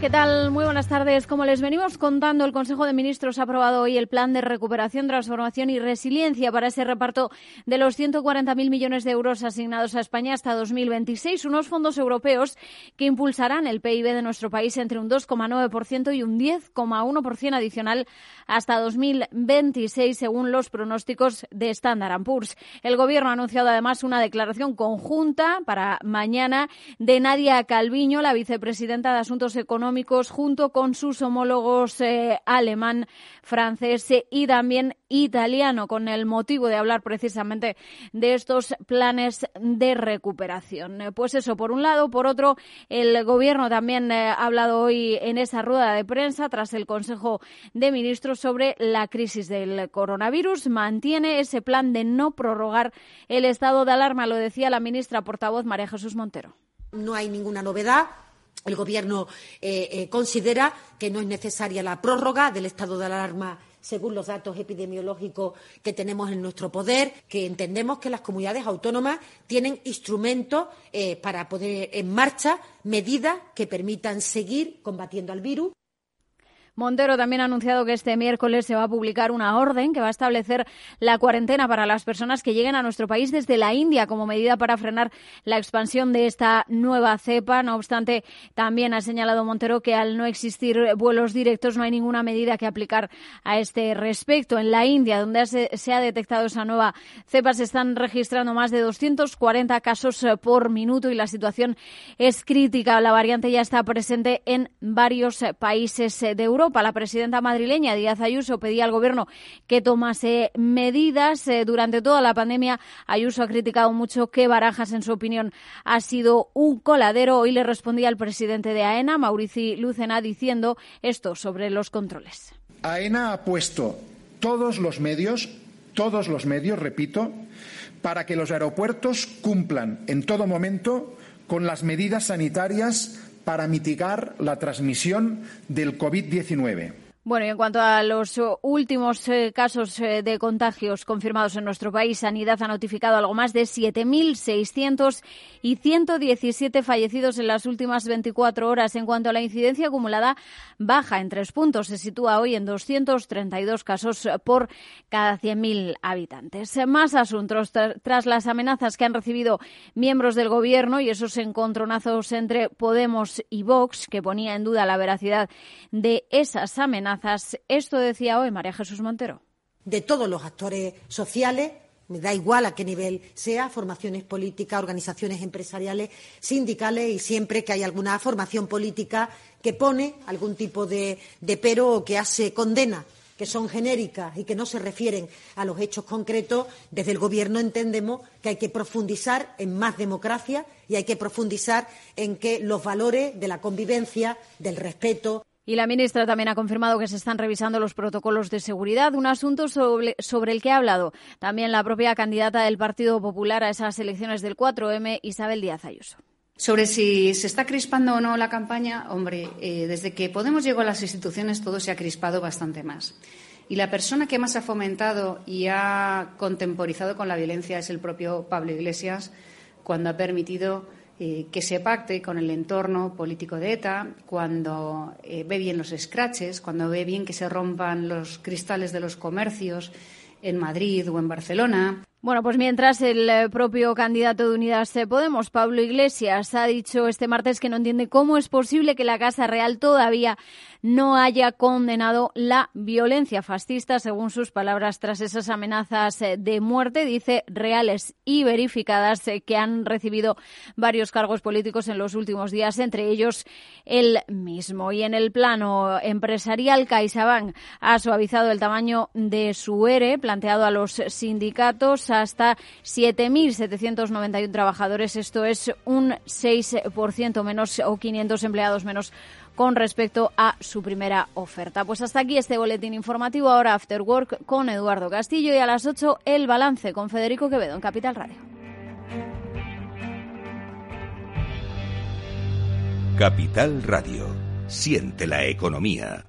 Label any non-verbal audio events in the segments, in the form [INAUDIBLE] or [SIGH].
¿Qué tal? Muy buenas tardes. Como les venimos contando, el Consejo de Ministros ha aprobado hoy el Plan de Recuperación, Transformación y Resiliencia para ese reparto de los 140.000 millones de euros asignados a España hasta 2026, unos fondos europeos que impulsarán el PIB de nuestro país entre un 2,9% y un 10,1% adicional hasta 2026, según los pronósticos de Standard Poor's. El Gobierno ha anunciado además una declaración conjunta para mañana de Nadia Calviño, la vicepresidenta de Asuntos Económicos junto con sus homólogos eh, alemán, francés y también italiano, con el motivo de hablar precisamente de estos planes de recuperación. Pues eso, por un lado. Por otro, el Gobierno también eh, ha hablado hoy en esa rueda de prensa, tras el Consejo de Ministros, sobre la crisis del coronavirus. Mantiene ese plan de no prorrogar el estado de alarma, lo decía la ministra portavoz María Jesús Montero. No hay ninguna novedad el Gobierno eh, eh, considera que no es necesaria la prórroga del estado de alarma según los datos epidemiológicos que tenemos en nuestro poder, que entendemos que las comunidades autónomas tienen instrumentos eh, para poner en marcha medidas que permitan seguir combatiendo al virus. Montero también ha anunciado que este miércoles se va a publicar una orden que va a establecer la cuarentena para las personas que lleguen a nuestro país desde la India como medida para frenar la expansión de esta nueva cepa. No obstante, también ha señalado Montero que al no existir vuelos directos no hay ninguna medida que aplicar a este respecto. En la India, donde se ha detectado esa nueva cepa, se están registrando más de 240 casos por minuto y la situación es crítica. La variante ya está presente en varios países de Europa. La presidenta madrileña Díaz Ayuso pedía al Gobierno que tomase medidas. Eh, durante toda la pandemia, Ayuso ha criticado mucho que Barajas, en su opinión, ha sido un coladero. Hoy le respondía al presidente de AENA, Maurici Lucena, diciendo esto sobre los controles. AENA ha puesto todos los medios, todos los medios, repito, para que los aeropuertos cumplan en todo momento con las medidas sanitarias para mitigar la transmisión del COVID-19. Bueno, y en cuanto a los uh, últimos eh, casos eh, de contagios confirmados en nuestro país, Sanidad ha notificado algo más de 7.600 y 117 fallecidos en las últimas 24 horas. En cuanto a la incidencia acumulada, baja en tres puntos. Se sitúa hoy en 232 casos por cada 100.000 habitantes. Más asuntos tras las amenazas que han recibido miembros del Gobierno y esos encontronazos entre Podemos y Vox, que ponía en duda la veracidad de esas amenazas esto decía hoy María Jesús Montero. De todos los actores sociales, me da igual a qué nivel sea, formaciones políticas, organizaciones empresariales, sindicales y siempre que hay alguna formación política que pone algún tipo de, de pero o que hace condena que son genéricas y que no se refieren a los hechos concretos, desde el Gobierno entendemos que hay que profundizar en más democracia y hay que profundizar en que los valores de la convivencia, del respeto, y la ministra también ha confirmado que se están revisando los protocolos de seguridad, un asunto sobre, el que ha hablado también la propia candidata del Partido Popular a esas elecciones del 4M, Isabel Díaz Ayuso. Sobre si se está crispando o no la campaña, hombre, eh, desde que Podemos llegó a las instituciones todo se ha crispado bastante más. Y la persona que más ha fomentado y ha contemporizado con la violencia es el propio Pablo Iglesias, cuando ha permitido eh, que se pacte con el entorno político de ETA, cuando eh, ve bien los scratches, cuando ve bien que se rompan los cristales de los comercios en Madrid o en Barcelona. Bueno, pues mientras el eh, propio candidato de Unidas Podemos, Pablo Iglesias, ha dicho este martes que no entiende cómo es posible que la Casa Real todavía no haya condenado la violencia fascista, según sus palabras, tras esas amenazas eh, de muerte, dice, reales y verificadas, eh, que han recibido varios cargos políticos en los últimos días, entre ellos el mismo. Y en el plano empresarial, CaixaBank ha suavizado el tamaño de su ERE, planteado a los sindicatos hasta 7.791 trabajadores. Esto es un 6% menos o 500 empleados menos con respecto a su primera oferta. Pues hasta aquí este boletín informativo. Ahora After Work con Eduardo Castillo y a las 8 el balance con Federico Quevedo en Capital Radio. Capital Radio. Siente la economía.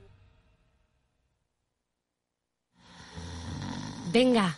Venga,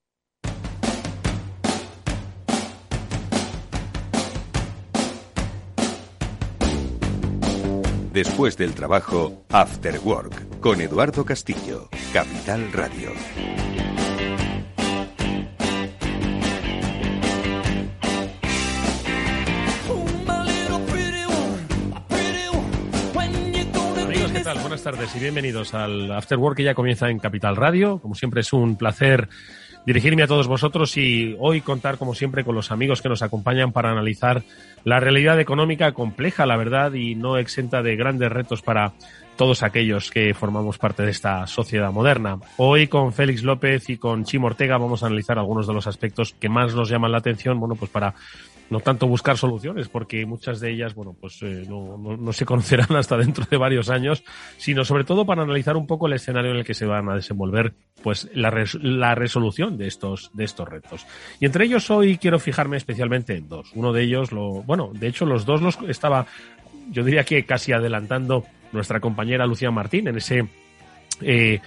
Después del trabajo, After Work, con Eduardo Castillo, Capital Radio. Amigos, ¿qué tal? Buenas tardes y bienvenidos al After Work que ya comienza en Capital Radio. Como siempre es un placer dirigirme a todos vosotros y hoy contar, como siempre, con los amigos que nos acompañan para analizar la realidad económica compleja, la verdad, y no exenta de grandes retos para todos aquellos que formamos parte de esta sociedad moderna. Hoy con Félix López y con Chimo Ortega vamos a analizar algunos de los aspectos que más nos llaman la atención, bueno, pues para no tanto buscar soluciones, porque muchas de ellas, bueno, pues eh, no, no, se conocerán [LAUGHS] hasta dentro de varios años, sino sobre todo para analizar un poco el escenario en el que se van a desenvolver, pues la, res, la resolución de estos, de estos retos. Y entre ellos hoy quiero fijarme especialmente en dos. Uno de ellos, lo, bueno, de hecho los dos los estaba, yo diría que casi adelantando nuestra compañera Lucía Martín en ese eh,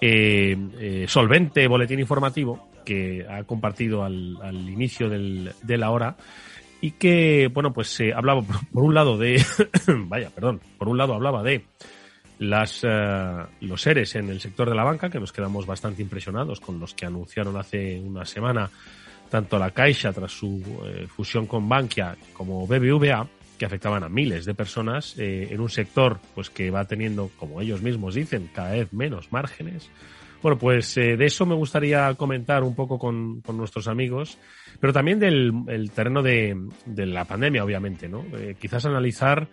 eh, eh, solvente boletín informativo que ha compartido al, al inicio del, de la hora y que, bueno, pues eh, hablaba por, un lado de, [COUGHS] vaya, perdón, por un lado hablaba de las, uh, los seres en el sector de la banca, que nos quedamos bastante impresionados con los que anunciaron hace una semana tanto la Caixa tras su eh, fusión con Bankia como BBVA, que afectaban a miles de personas en un sector pues que va teniendo, como ellos mismos dicen, cada vez menos márgenes. Bueno, pues eh, de eso me gustaría comentar un poco con, con nuestros amigos, pero también del el terreno de, de, la pandemia, obviamente, ¿no? Eh, quizás analizar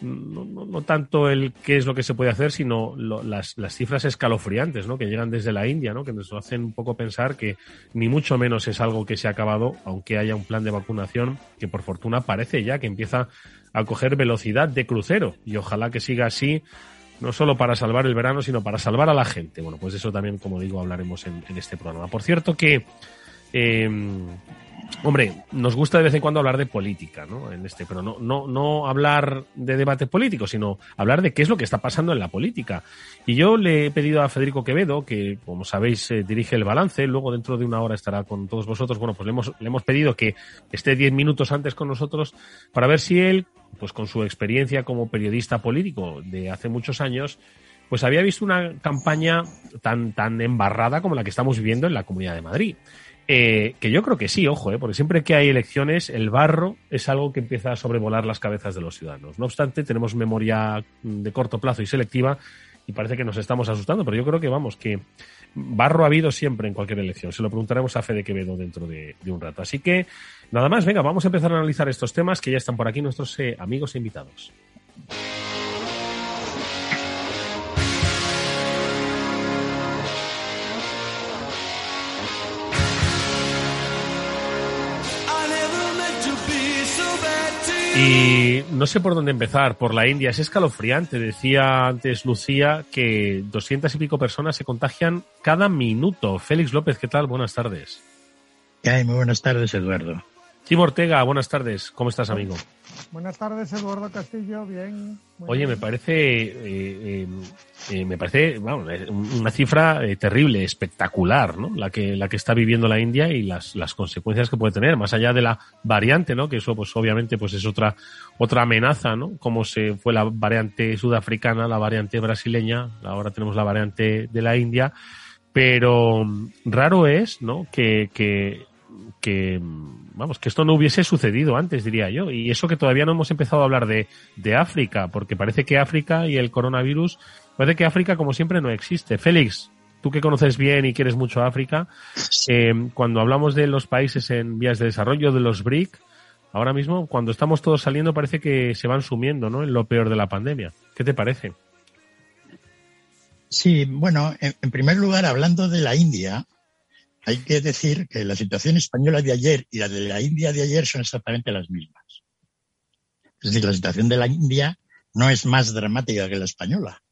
no, no, no, tanto el qué es lo que se puede hacer, sino lo, las, las, cifras escalofriantes, ¿no? Que llegan desde la India, ¿no? Que nos hacen un poco pensar que ni mucho menos es algo que se ha acabado, aunque haya un plan de vacunación que por fortuna parece ya que empieza a coger velocidad de crucero y ojalá que siga así no solo para salvar el verano, sino para salvar a la gente. Bueno, pues eso también, como digo, hablaremos en, este programa. Por cierto que, eh, hombre, nos gusta de vez en cuando hablar de política, ¿no? En este, pero no, no, no hablar de debate político, sino hablar de qué es lo que está pasando en la política. Y yo le he pedido a Federico Quevedo, que como sabéis eh, dirige el balance, luego dentro de una hora estará con todos vosotros. Bueno, pues le hemos, le hemos pedido que esté diez minutos antes con nosotros para ver si él pues con su experiencia como periodista político de hace muchos años, pues había visto una campaña tan, tan embarrada como la que estamos viviendo en la Comunidad de Madrid. Eh, que yo creo que sí, ojo, eh, porque siempre que hay elecciones, el barro es algo que empieza a sobrevolar las cabezas de los ciudadanos. No obstante, tenemos memoria de corto plazo y selectiva y parece que nos estamos asustando, pero yo creo que vamos, que barro ha habido siempre en cualquier elección. Se lo preguntaremos a Fede Quevedo dentro de, de un rato. Así que, nada más, venga, vamos a empezar a analizar estos temas que ya están por aquí nuestros eh, amigos e invitados. Y no sé por dónde empezar. Por la India es escalofriante. Decía antes Lucía que doscientas y pico personas se contagian cada minuto. Félix López, ¿qué tal? Buenas tardes. Ay, muy buenas tardes, Eduardo. Tim Ortega, buenas tardes. ¿Cómo estás, amigo? Buenas tardes, Eduardo Castillo. Bien. Oye, me parece, eh, eh, eh, me parece, bueno, una cifra eh, terrible, espectacular, ¿no? La que, la que está viviendo la India y las, las consecuencias que puede tener, más allá de la variante, ¿no? Que eso, pues, obviamente, pues es otra, otra amenaza, ¿no? Como se fue la variante sudafricana, la variante brasileña, ahora tenemos la variante de la India, pero raro es, ¿no? Que, que que, vamos, que esto no hubiese sucedido antes, diría yo. Y eso que todavía no hemos empezado a hablar de, de África, porque parece que África y el coronavirus, parece que África como siempre no existe. Félix, tú que conoces bien y quieres mucho África, eh, cuando hablamos de los países en vías de desarrollo, de los BRIC, ahora mismo, cuando estamos todos saliendo, parece que se van sumiendo, ¿no? En lo peor de la pandemia. ¿Qué te parece? Sí, bueno, en, primer lugar, hablando de la India, hay que decir que la situación española de ayer y la de la India de ayer son exactamente las mismas. Es decir, la situación de la India no es más dramática que la española.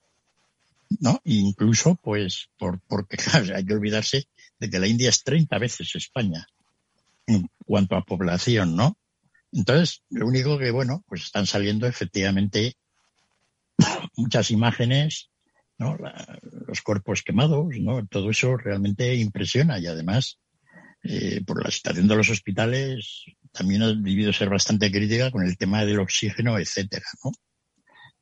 ¿no? incluso, pues, por, porque [LAUGHS] hay que olvidarse de que la India es 30 veces España en cuanto a población, ¿no? Entonces, lo único que, bueno, pues están saliendo efectivamente [COUGHS] muchas imágenes, ¿no? los cuerpos quemados, ¿no? Todo eso realmente impresiona y además, eh, por la situación de los hospitales, también ha debido ser bastante crítica con el tema del oxígeno, etcétera, ¿no?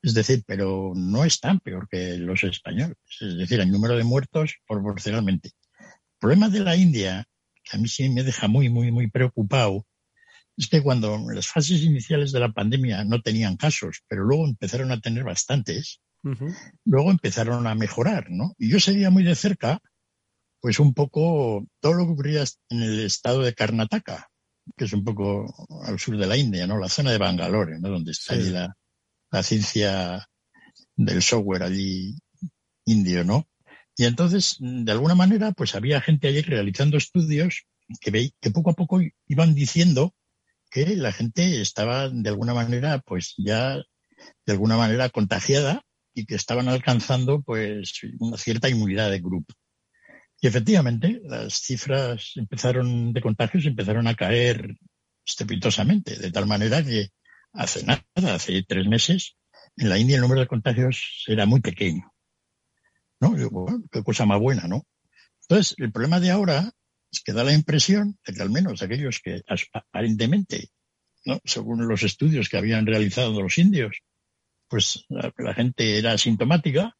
Es decir, pero no es tan peor que los españoles. Es decir, el número de muertos proporcionalmente. El problema de la India, que a mí sí me deja muy, muy, muy preocupado, es que cuando en las fases iniciales de la pandemia no tenían casos, pero luego empezaron a tener bastantes, luego empezaron a mejorar, ¿no? Y yo seguía muy de cerca, pues un poco todo lo que ocurría en el estado de Karnataka, que es un poco al sur de la India, ¿no? La zona de Bangalore, ¿no? Donde está ahí la, la ciencia del software allí indio, ¿no? Y entonces, de alguna manera, pues había gente allí realizando estudios que, ve, que poco a poco iban diciendo que la gente estaba de alguna manera, pues ya de alguna manera contagiada y que estaban alcanzando pues una cierta inmunidad de grupo. Y efectivamente, las cifras empezaron de contagios empezaron a caer estrepitosamente, de tal manera que hace nada, hace tres meses, en la India el número de contagios era muy pequeño. ¿No? bueno, qué cosa más buena, ¿no? Entonces, el problema de ahora es que da la impresión de que al menos aquellos que aparentemente, ¿no? según los estudios que habían realizado los indios, pues la, la gente era asintomática,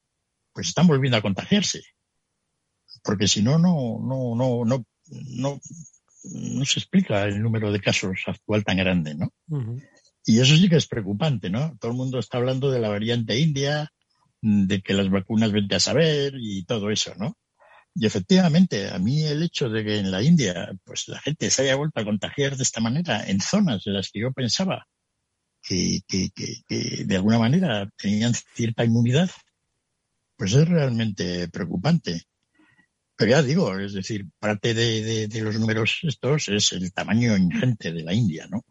pues están volviendo a contagiarse. Porque si no, no, no, no, no, no, no se explica el número de casos actual tan grande, ¿no? Y eso sí que es preocupante, ¿no? Todo el mundo está hablando de la variante india, de que las vacunas vente a saber y todo eso, ¿no? Y efectivamente, a mí el hecho de que en la India, pues la gente se haya vuelto a contagiar de esta manera en zonas en las que yo pensaba que, que, que, de alguna manera tenían cierta inmunidad, pues es realmente preocupante. Pero ya digo, es decir, parte de, de, los números estos es el tamaño ingente de la India, ¿no?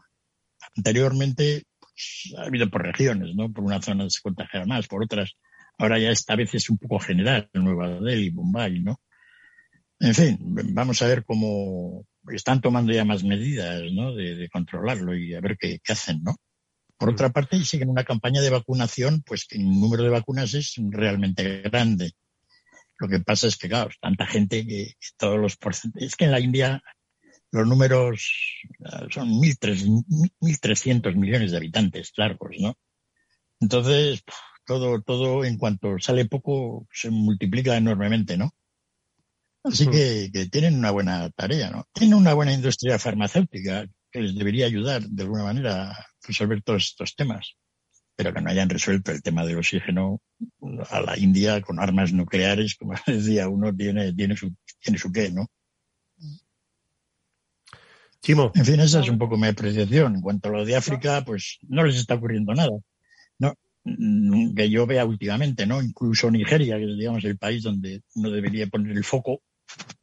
Anteriormente pues, ha habido por regiones, ¿no? Por una zona se contagia más, por otras. Ahora ya esta vez es un poco general, Nueva Delhi, Bombay, ¿no? En fin, vamos a ver cómo están tomando ya más medidas, ¿no? De, controlarlo y a ver qué, hacen, ¿no? Por otra parte, siguen una campaña de vacunación, pues que el número de vacunas es realmente grande. Lo que pasa es que, claro, tanta gente que, que todos los porcentajes. Es que en la India los números eh, son 1.300 millones de habitantes largos, ¿no? Entonces, todo, todo en cuanto sale poco se multiplica enormemente, ¿no? Así que, que, tienen una buena tarea, ¿no? Tienen una buena industria farmacéutica que les debería ayudar de alguna manera resolver todos estos temas, pero que no hayan resuelto el tema del oxígeno a la India con armas nucleares, como [LAUGHS] decía uno, tiene, tiene su, tiene su qué, ¿no? En fin, esa es un poco mi apreciación. En cuanto a lo de África, pues no les está ocurriendo nada. No, mm, que yo vea últimamente, ¿no? Incluso Nigeria, que es, digamos, el país donde uno debería poner el foco,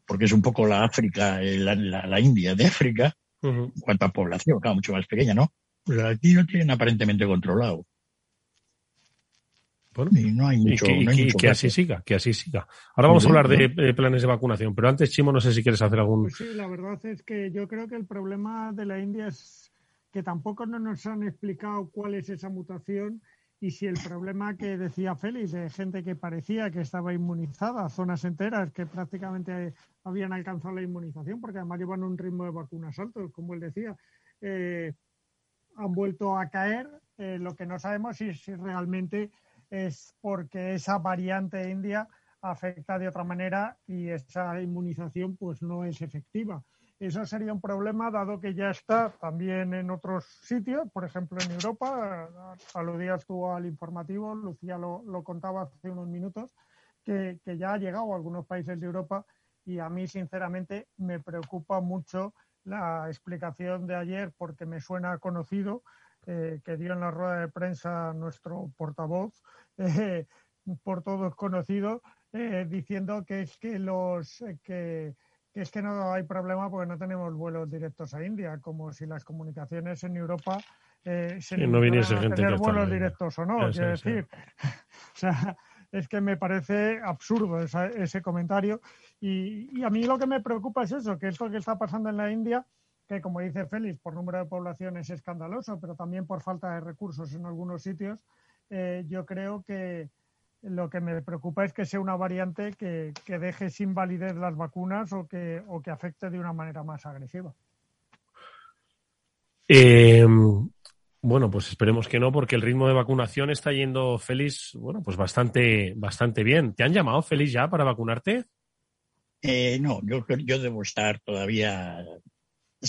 porque es un poco la África, eh, la, India de África, en cuanto a población, claro, mucho más pequeña, ¿no? Pues aquí lo tienen aparentemente controlado y no hay mucho, que, así siga, que así siga. Ahora vamos a hablar de planes de vacunación, pero antes, Chimo, no sé si quieres hacer algún. Pues sí, la verdad es que yo creo que el problema de la India es que tampoco no nos han explicado cuál es esa mutación y si el problema que decía Félix de gente que parecía que estaba inmunizada, zonas enteras que prácticamente habían alcanzado la inmunización, porque además llevan un ritmo de vacunas alto, como él decía, eh, han vuelto a caer. Eh, lo que no sabemos es si realmente es porque esa variante india afecta de otra manera y esa inmunización pues no es efectiva. Eso sería un problema dado que ya está también en otros sitios, por ejemplo en Europa. Aludías tú al informativo, Lucía lo, contaba hace unos minutos, que, ya ha llegado a algunos países de Europa y a mí sinceramente me preocupa mucho la explicación de ayer porque me suena conocido eh, que dio en la rueda de prensa nuestro portavoz, [LAUGHS] eh, por todos conocido, eh, diciendo que es que los que que es que no hay problema porque no tenemos vuelos directos a India, como si las comunicaciones en Europa eh, se no viniese gente tener vuelos directos o no. quiero decir, [LAUGHS] o sea, es que me parece absurdo ese comentario. Y, a mí lo que me preocupa es eso, que esto que está pasando en la India, que como dice Félix, por número de población es escandaloso, pero también por falta de recursos en algunos sitios, eh, yo creo que, lo que me preocupa es que sea una variante que, deje sin validez las vacunas o que, o que afecte de una manera más agresiva. Eh, bueno, pues esperemos que no, porque el ritmo de vacunación está yendo, Félix, bueno, pues bastante, bastante bien. ¿Te han llamado, Félix, ya para vacunarte? Eh, no, yo, yo debo estar todavía.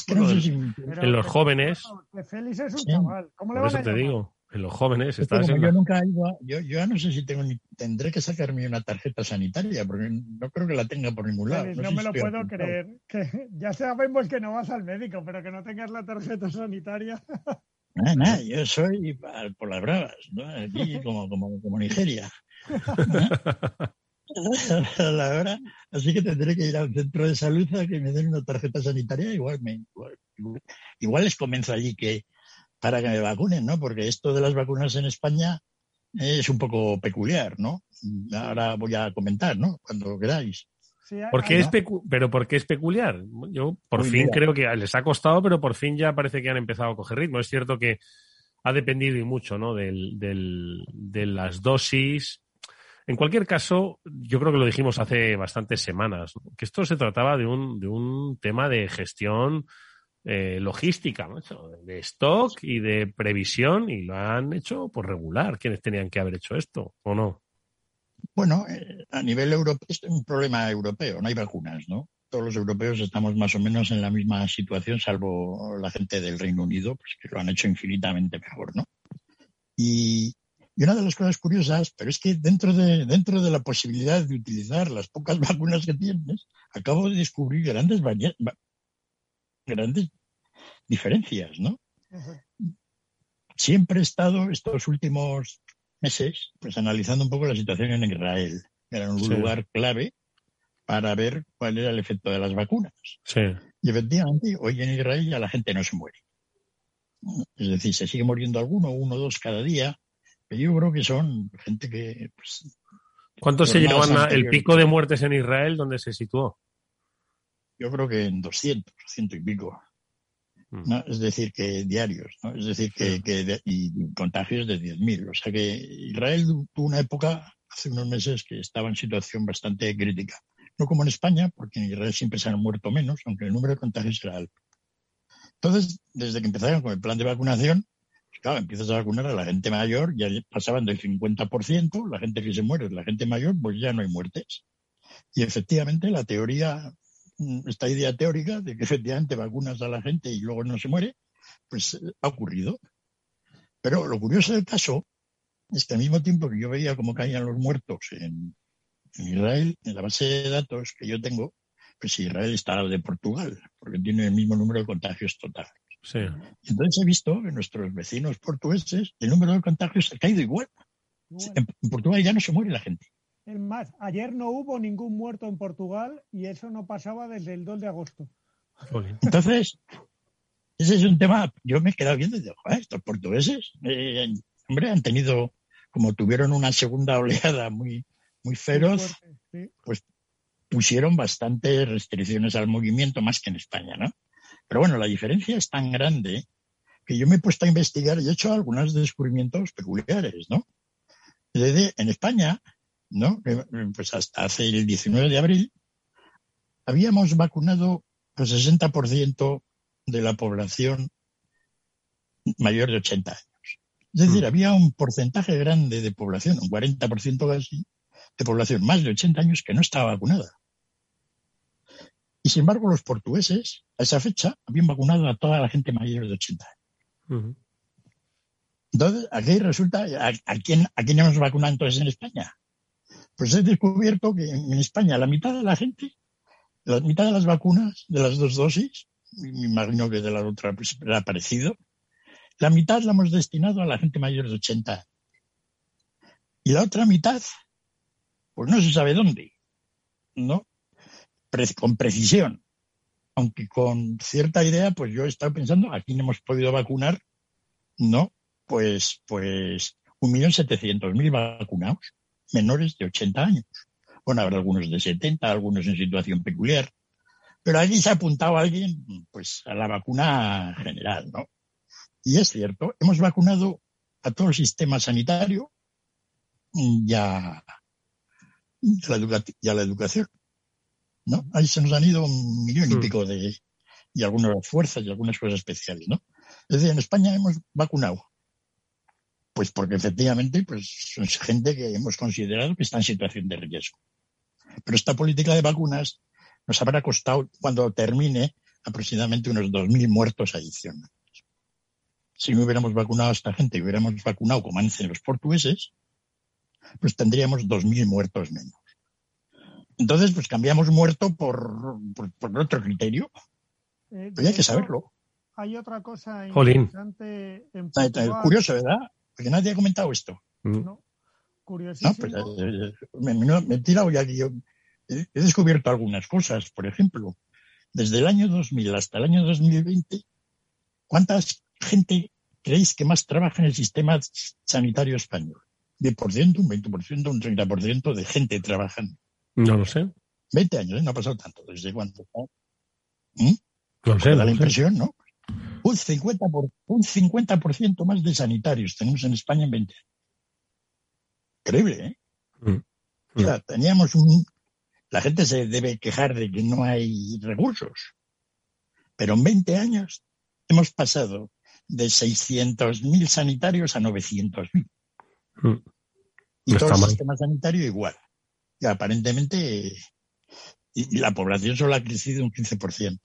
en los jóvenes. Félix es un chaval. ¿Cómo le Por eso te digo en los jóvenes. yo nunca he ido yo, yo no sé si tengo ni, tendré que sacarme una tarjeta sanitaria, porque no creo que la tenga por ningún lado. no, me lo puedo creer. Que ya sabemos que no vas al médico, pero que no tengas la tarjeta sanitaria. Nada, nada, yo soy por las bravas, ¿no? Aquí como, como, como Nigeria. [LAUGHS] [LAUGHS] la hora, así que tendré que ir al centro de salud a que me den una tarjeta sanitaria. Igual, me, igual, igual les convenzo allí que, para que me vacunen, ¿no? Porque esto de las vacunas en España es un poco peculiar, ¿no? Ahora voy a comentar, ¿no? Cuando queráis. ¿Por qué es pero ¿por qué es peculiar? Yo por fin creo que les ha costado, pero por fin ya parece que han empezado a coger ritmo. Es cierto que ha dependido y mucho, ¿no? Del, del, de las dosis. En cualquier caso, yo creo que lo dijimos hace bastantes semanas, que esto se trataba de un, de un tema de gestión eh, logística, de stock y de previsión y lo han hecho por regular. ¿Quiénes tenían que haber hecho esto o no? Bueno, eh, a nivel europeo es un problema europeo, no hay vacunas, ¿no? Todos los europeos estamos más o menos en la misma situación, salvo la gente del Reino Unido, pues que lo han hecho infinitamente mejor, ¿no? Y, una de las cosas curiosas, pero es que dentro de, dentro de la posibilidad de utilizar las pocas [LAUGHS] vacunas que tienes, acabo de descubrir grandes grandes diferencias, ¿no? Siempre he estado estos últimos meses pues analizando un poco la situación en Israel. Era un lugar clave para ver cuál era el efecto de las vacunas. Y efectivamente, hoy en Israel ya la gente no se muere. Es decir, se sigue muriendo alguno, uno o dos cada día, yo creo que son gente que... Pues, ¿Cuánto se llevan el pico de muertes en Israel? ¿Dónde se situó? yo creo que en 200, ciento y pico. Mm. ¿no? Es decir, que diarios, ¿no? Es decir, que, que y contagios de 10.000. O sea que Israel tuvo una época, hace unos meses, que estaba en situación bastante crítica. No como en España, porque en Israel siempre se han muerto menos, aunque el número de contagios era alto. Entonces, desde que empezaron con el plan de vacunación, claro, empiezas a vacunar a la gente mayor, ya pasaban del 50%, la gente que se muere es la gente mayor, pues ya no hay muertes. Y efectivamente la teoría Mm, esta idea teórica de que efectivamente vacunas a la gente y luego no se muere, pues eh, ha ocurrido. Pero lo curioso del caso es que al mismo tiempo que yo veía cómo caían los muertos en, Israel, en la base de datos que yo tengo, pues Israel está de Portugal, porque tiene el mismo número de contagios totales. Entonces he visto que nuestros vecinos portugueses, el número de contagios ha caído igual. En Portugal ya no se muere la gente. Es más, ayer no hubo ningún muerto en Portugal y eso no pasaba desde el 2 de agosto. Entonces, ese es un tema, yo me he quedado viendo y digo, estos portugueses, eh, hombre, han tenido, como tuvieron una segunda oleada muy, muy feroz, pues pusieron bastantes restricciones al movimiento, más que en España, ¿no? Pero bueno, la diferencia es tan grande que yo me he puesto a investigar y he hecho algunos descubrimientos peculiares, ¿no? en España, ¿no? Pues hasta hace el 19 de abril habíamos vacunado al 60% de la población mayor de 80 años. Es decir, mm. había un porcentaje grande de población, un 40% casi, de población más de 80 años que no estaba vacunada. Y sin embargo, los portugueses, a esa fecha, habían vacunado a toda la gente mayor de 80 años. Entonces, aquí resulta, ¿a, quién, ¿a quién hemos vacunado entonces en España? Pues he descubierto que en España la mitad de la gente, la mitad de las vacunas, de las dos dosis, me imagino que de la otra pues, era parecido, la mitad la hemos destinado a la gente mayor de 80 años. Y la otra mitad, pues no se sabe dónde, ¿no? Con precisión. Aunque con cierta idea, pues yo he estado pensando, aquí no hemos podido vacunar, ¿no? Pues, pues, un millón setecientos mil vacunados, menores de 80 años. Bueno, habrá algunos de 70, algunos en situación peculiar. Pero allí se ha apuntado alguien, pues, a la vacuna general, ¿no? Y es cierto, hemos vacunado a todo el sistema sanitario y a, la, educación. ¿No? Ahí se nos han ido un millón y hmm. pico de, y algunas fuerzas y algunas cosas especiales, ¿no? Es decir, en España hemos vacunado. Pues porque efectivamente, pues son gente que hemos considerado que está en situación de riesgo. Pero esta política de vacunas nos habrá costado, cuando termine, aproximadamente unos 2.000 muertos adicionales. Si no hubiéramos vacunado a esta gente y hubiéramos vacunado como hacen los portugueses, pues tendríamos 2.000 muertos menos. Entonces, pues cambiamos muerto por, por, otro criterio. Eh, hay que saberlo. Hay otra cosa interesante en Curioso, ¿verdad? Porque nadie ha comentado esto. Mm. No, curiosísimo. Pues, eh, me, he tirado ya yo he, descubierto algunas cosas. Por ejemplo, desde el año 2000 hasta el año 2020, ¿cuánta gente creéis que más trabaja en el sistema sanitario español? ¿10%, un 20%, un 30% de gente trabajando? No lo sé. 20 años, ¿eh? no ha pasado tanto. ¿Desde cuándo? ¿Mm? No sé. Da la impresión, ¿no? Un 50%, por, un 50 más de sanitarios tenemos en España en 20 años. Increíble, ¿eh? Mm. Mm. teníamos un... La gente se debe quejar de que no hay recursos. Pero en 20 años hemos pasado de 600.000 sanitarios a 900.000. Mm. Y todo el sistema sanitario igual aparentemente y, la población solo ha crecido un 15%.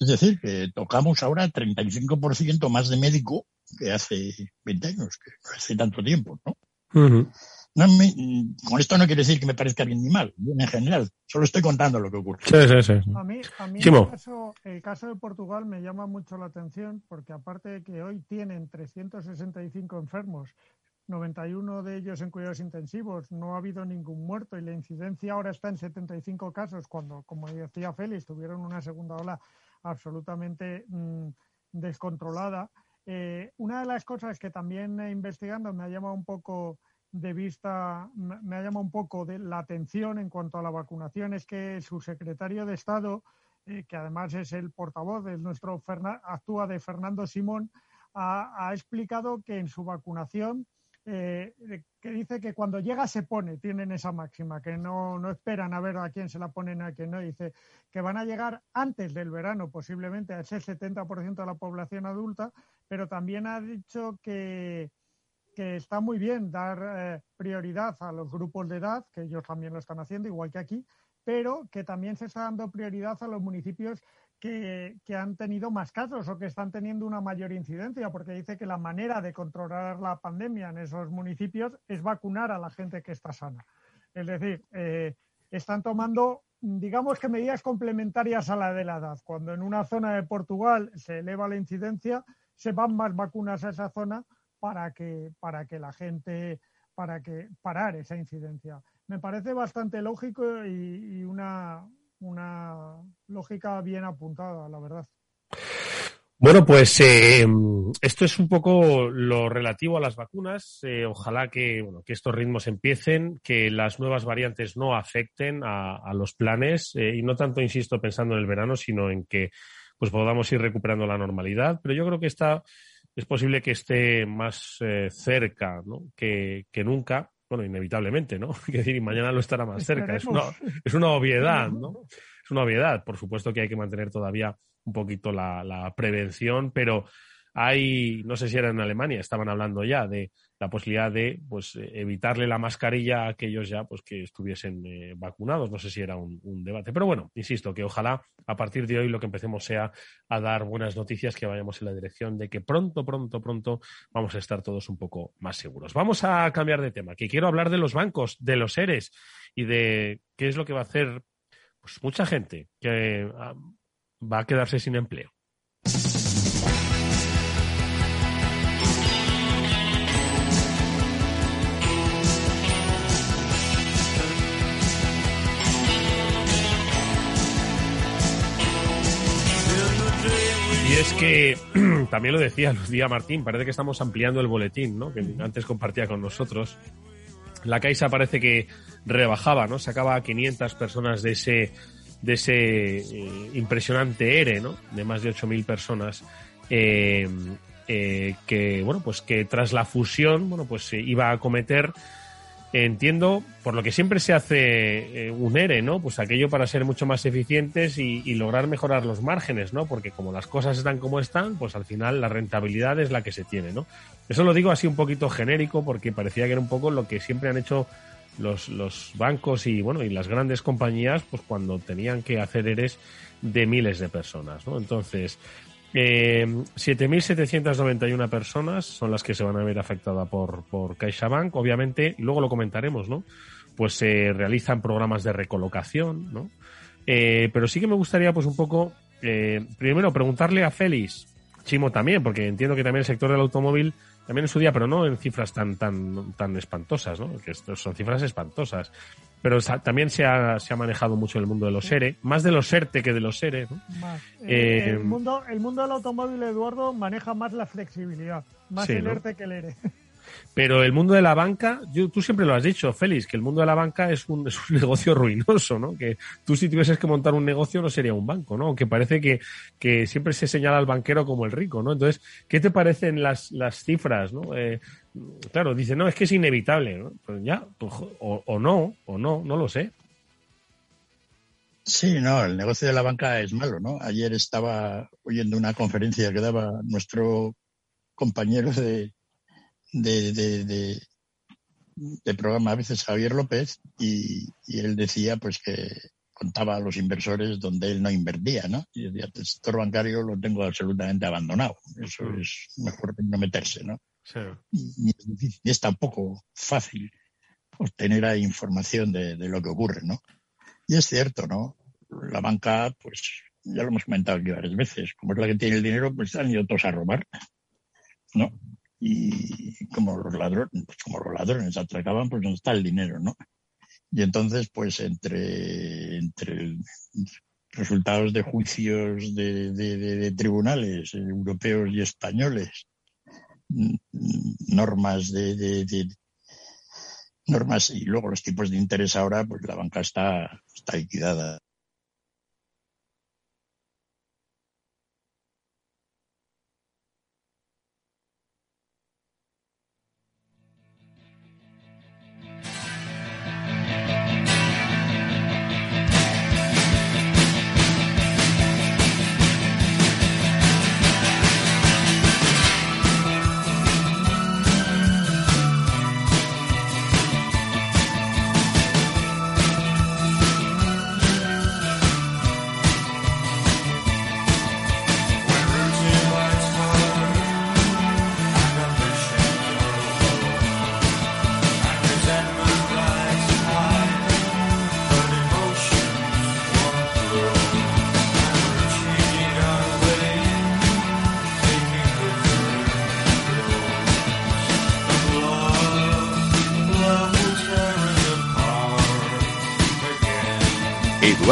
Es decir, que tocamos ahora 35% más de médico que hace 20 años, que hace tanto tiempo, ¿no? con esto no quiere decir que me parezca bien ni mal, bien en general. Solo estoy contando lo que ocurre. Sí, sí, sí. A mí, a mí el, caso, el, caso, de Portugal me llama mucho la atención porque aparte de que hoy tienen 365 enfermos 91 de ellos en cuidados intensivos, no ha habido ningún muerto y la incidencia ahora está en 75 casos, cuando, como decía Félix, tuvieron una segunda ola absolutamente mm, descontrolada. Eh, una de las cosas que también investigando me ha llamado un poco de vista, me ha llamado un poco de la atención en cuanto a la vacunación es que su secretario de Estado, eh, que además es el portavoz de nuestro actúa de Fernando Simón, ha explicado que en su vacunación eh, que dice que cuando llega se pone, tienen esa máxima, que no, no esperan a ver a quién se la ponen a quién no. Dice que van a llegar antes del verano, posiblemente a ese 70% de la población adulta, pero también ha dicho que, que está muy bien dar eh, prioridad a los grupos de edad, que ellos también lo están haciendo, igual que aquí, pero que también se está dando prioridad a los municipios que, han tenido más casos o que están teniendo una mayor incidencia, porque dice que la manera de controlar la pandemia en esos municipios es vacunar a la gente que está sana. Es decir, eh, están tomando, digamos que medidas complementarias a la de la edad. Cuando en una zona de Portugal se eleva la incidencia, se van más vacunas a esa zona para que, para que la gente, para que parar esa incidencia. Me parece bastante lógico y una, una lógica bien apuntada, la verdad. Bueno, pues eh, esto es un poco lo relativo a las vacunas. Eh, ojalá que, bueno, que estos ritmos empiecen, que las nuevas variantes no afecten a, los planes eh, y no tanto, insisto, pensando en el verano, sino en que pues podamos ir recuperando la normalidad. Pero yo creo que está, es posible que esté más cerca que, que nunca bueno, inevitablemente, ¿no? [LAUGHS] Es decir, mañana lo estará más cerca. Es una, es una obviedad, ¿no? Es una obviedad. Por supuesto que hay que mantener todavía un poquito la, prevención, pero hay, no sé si era en Alemania, estaban hablando ya de la posibilidad de pues evitarle la mascarilla a aquellos ya pues que estuviesen eh, vacunados. No sé si era un, debate. Pero bueno, insisto, que ojalá a partir de hoy lo que empecemos sea a dar buenas noticias, que vayamos en la dirección de que pronto, pronto, pronto vamos a estar todos un poco más seguros. Vamos a cambiar de tema, que quiero hablar de los bancos, de los seres y de qué es lo que va a hacer pues mucha gente que ah, va a quedarse sin empleo. Y es que, [CLEARS THROAT] también lo decía Lucía Martín, parece que estamos ampliando el boletín, ¿no? Que antes compartía con nosotros. La Caixa parece que rebajaba, ¿no? Sacaba a 500 personas de ese, de ese eh, impresionante ERE, ¿no? De más de 8.000 personas. Eh, eh, que, bueno, pues que tras la fusión, bueno, pues iba a cometer entiendo, por lo que siempre se hace eh, un ERE, ¿no? Pues aquello para ser mucho más eficientes y, lograr mejorar los márgenes, ¿no? Porque como las cosas están como están, pues al final la rentabilidad es la que se tiene, ¿no? Eso lo digo así un poquito genérico porque parecía que era un poco lo que siempre han hecho los, los bancos y, bueno, y las grandes compañías, pues cuando tenían que hacer ERES de miles de personas, ¿no? Entonces, eh, 7.791 personas son las que se van a ver afectadas por, por CaixaBank. Obviamente, luego lo comentaremos, ¿no? Pues se realizan programas de recolocación, ¿no? Eh, pero sí que me gustaría, pues un poco, eh, primero preguntarle a Félix, Chimo también, porque entiendo que también el sector del automóvil también en su día, pero no en cifras tan tan tan espantosas, ¿no? Que son cifras espantosas. Pero también se ha, se ha manejado mucho el mundo de los ERE, más de los ERTE que de los ERE. ¿no? Eh, el, mundo, el mundo del automóvil, Eduardo, maneja más la flexibilidad, más el ERTE que el ERE. Pero el mundo de la banca, yo, tú siempre lo has dicho, Félix, que el mundo de la banca es un, [LAUGHS] es un negocio ruinoso, ¿no? Que tú si tuvieses que montar un negocio no sería un banco, ¿no? Que parece que, siempre se señala al banquero como el rico, ¿no? Entonces, ¿qué te parecen las, las cifras, ¿no? Eh, claro, dice, no, es que es inevitable, ¿no? Pues ya, pues, o, o no, o no, no lo sé. Sí, no, el negocio de la banca es malo, ¿no? Ayer estaba oyendo una conferencia que daba nuestro compañero de, de, de, de, programa a veces Javier López y, él decía pues que contaba a los inversores donde él no invertía, ¿no? Y decía, el sector bancario lo tengo absolutamente abandonado. Eso mm. es mejor no meterse, ¿no? Y, es tampoco fácil obtener información de, de, lo que ocurre, ¿no? Y es cierto, ¿no? La banca, pues, ya lo hemos comentado aquí varias veces, como es la que tiene el dinero, pues han ido todos a robar, ¿no? Y como los ladrones, pues como los ladrones atracaban, pues no está el dinero, ¿no? Y entonces, pues entre, entre resultados de juicios de, de, tribunales europeos y españoles, normas de, de, normas y luego los tipos de interés ahora, pues la banca está, está liquidada.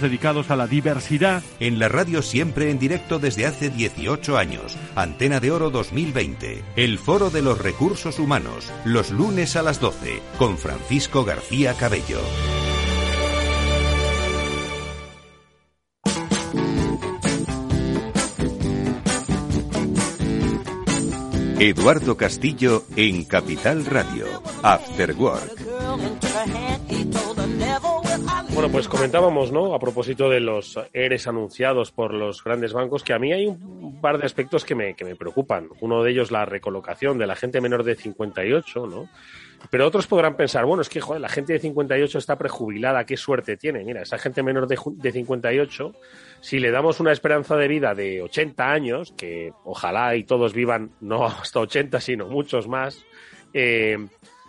dedicados a la diversidad. En la radio siempre en directo desde hace 18 años. Antena de Oro 2020. El Foro de los Recursos Humanos. Los lunes a las 12. Con Francisco García Cabello. Eduardo Castillo en Capital Radio. After Work. Bueno, pues comentábamos, ¿no? A propósito de los ERES anunciados por los grandes bancos, que a mí hay un par de aspectos que me, que me preocupan. Uno de ellos, la recolocación de la gente menor de 58, ¿no? Pero otros podrán pensar, bueno, es que joder, la gente de 58 está prejubilada, qué suerte tiene. Mira, esa gente menor de, de 58, si le damos una esperanza de vida de 80 años, que ojalá y todos vivan no [LAUGHS] hasta 80, sino muchos más, eh,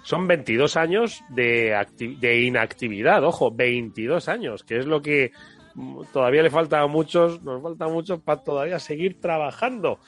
son 22 años de, de inactividad, ojo, 22 años, que es lo que todavía le falta a muchos, nos falta mucho para todavía seguir trabajando.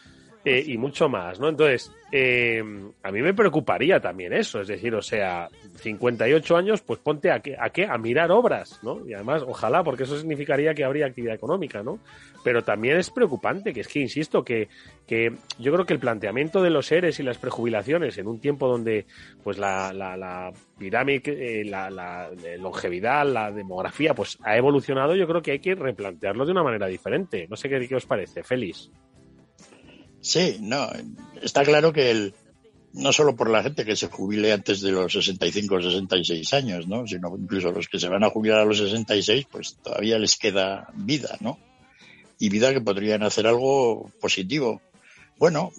Eh, y mucho más, ¿no? Entonces, eh, a mí me preocuparía también eso, es decir, o sea, 58 años, pues ponte a qué, a qué, a mirar obras, ¿no? Y además, ojalá, porque eso significaría que habría actividad económica, ¿no? Pero también es preocupante, que es que, insisto, que, que yo creo que el planteamiento de los seres y las prejubilaciones en un tiempo donde, pues, la, la, la pirámide, eh, la, la longevidad, la demografía, pues, ha evolucionado, yo creo que hay que replantearlo de una manera diferente. No sé qué, qué os parece, Félix. Sí, no, está claro que el, no solo por la gente que se jubile antes de los 65 o 66 años, ¿no? sino incluso los que se van a jubilar a los 66, pues todavía les queda vida, ¿no? Y vida que podrían hacer algo positivo. Bueno,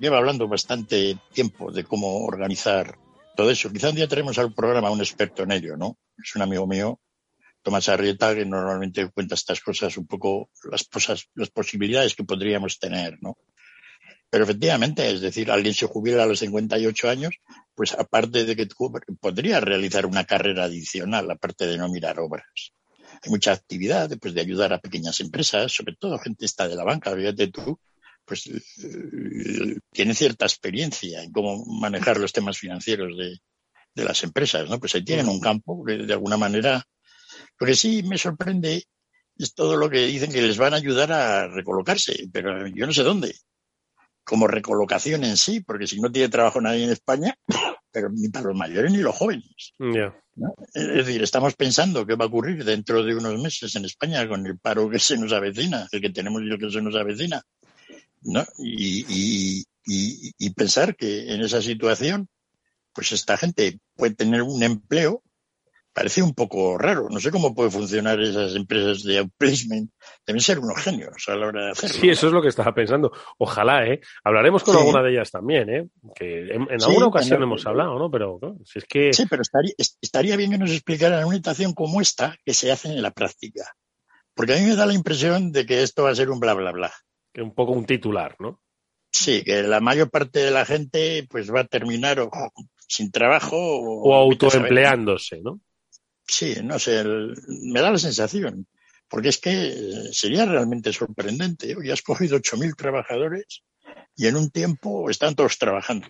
lleva hablando bastante tiempo de cómo organizar todo eso. Quizá un día tenemos al programa un experto en ello, ¿no? Es un amigo mío Tomás Arrieta, que normalmente cuenta estas cosas, un poco las, cosas, las posibilidades que podríamos tener, ¿no? Pero efectivamente, es decir, alguien se jubila a los 58 años, pues aparte de que podría realizar una carrera adicional, aparte de no mirar obras. Hay mucha actividad, pues, de ayudar a pequeñas empresas, sobre todo gente está de la banca, fíjate tú, pues eh, tiene cierta experiencia en cómo manejar los temas financieros de, de las empresas, ¿no? Pues ahí tienen un campo que de alguna manera lo que sí me sorprende es todo lo que dicen que les van a ayudar a recolocarse, pero yo no sé dónde. Como recolocación en sí, porque si no tiene trabajo nadie en España, [COUGHS] pero ni para los mayores ni los jóvenes. Es decir, estamos pensando qué va a ocurrir dentro de unos meses en España con el paro que se nos avecina, el que tenemos y el que se nos avecina. ¿no? Y, y pensar que en esa situación, pues esta gente puede tener un empleo parece un poco raro. No sé cómo puede funcionar esas empresas de outplacement. Deben ser unos genios a la hora de hacerlo. Sí, eso es lo que estaba pensando. Ojalá, ¿eh? Hablaremos con alguna de ellas también, ¿eh? Que en, alguna ocasión hemos hablado, ¿no? Pero si es que... Sí, pero estaría, estaría bien que nos explicaran una situación como esta que se hace en la práctica. Porque a mí me da la impresión de que esto va a ser un bla, bla, bla. Que un poco un titular, ¿no? Sí, que la mayor parte de la gente pues va a terminar o, sin trabajo o, o autoempleándose, ¿no? Sí, no sé, me da la sensación, porque es que sería realmente sorprendente. Hoy has cogido 8.000 trabajadores y en un tiempo están todos trabajando.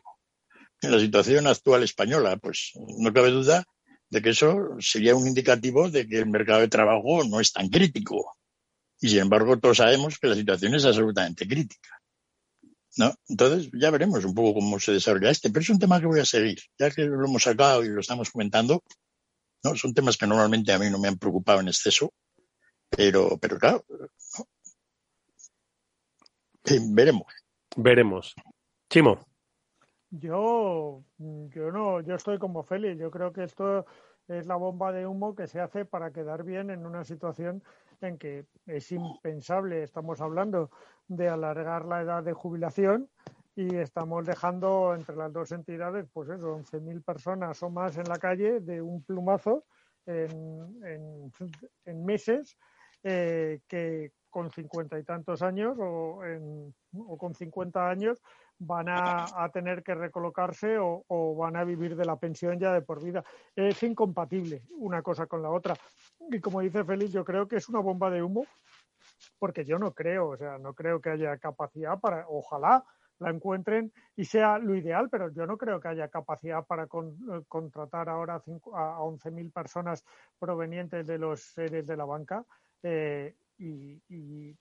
En la situación actual española, pues no cabe duda de que eso sería un indicativo de que el mercado de trabajo no es tan crítico. Y sin embargo, todos sabemos que la situación es absolutamente crítica. ¿no? Entonces ya veremos un poco cómo se desarrolla este, pero es un tema que voy a seguir, ya que lo hemos sacado y lo estamos comentando, ¿no? Son temas que normalmente a mí no me han preocupado en exceso, pero, pero claro, veremos. Veremos. Chimo. Yo, yo no, yo estoy como Félix. Yo creo que esto es la bomba de humo que se hace para quedar bien en una situación en que es impensable. Estamos hablando de alargar la edad de jubilación y estamos dejando entre las dos entidades, pues eso, 11.000 personas o más en la calle de un plumazo en, en, meses eh, que con cincuenta y tantos años o, o con 50 años van a, tener que recolocarse o, van a vivir de la pensión ya de por vida. Es incompatible una cosa con la otra. Y como dice Félix, yo creo que es una bomba de humo, porque yo no creo, o sea, no creo que haya capacidad para, ojalá la encuentren y sea lo ideal, pero yo no creo que haya capacidad para eh, contratar ahora a 11.000 personas provenientes de los seres de la banca. Eh, y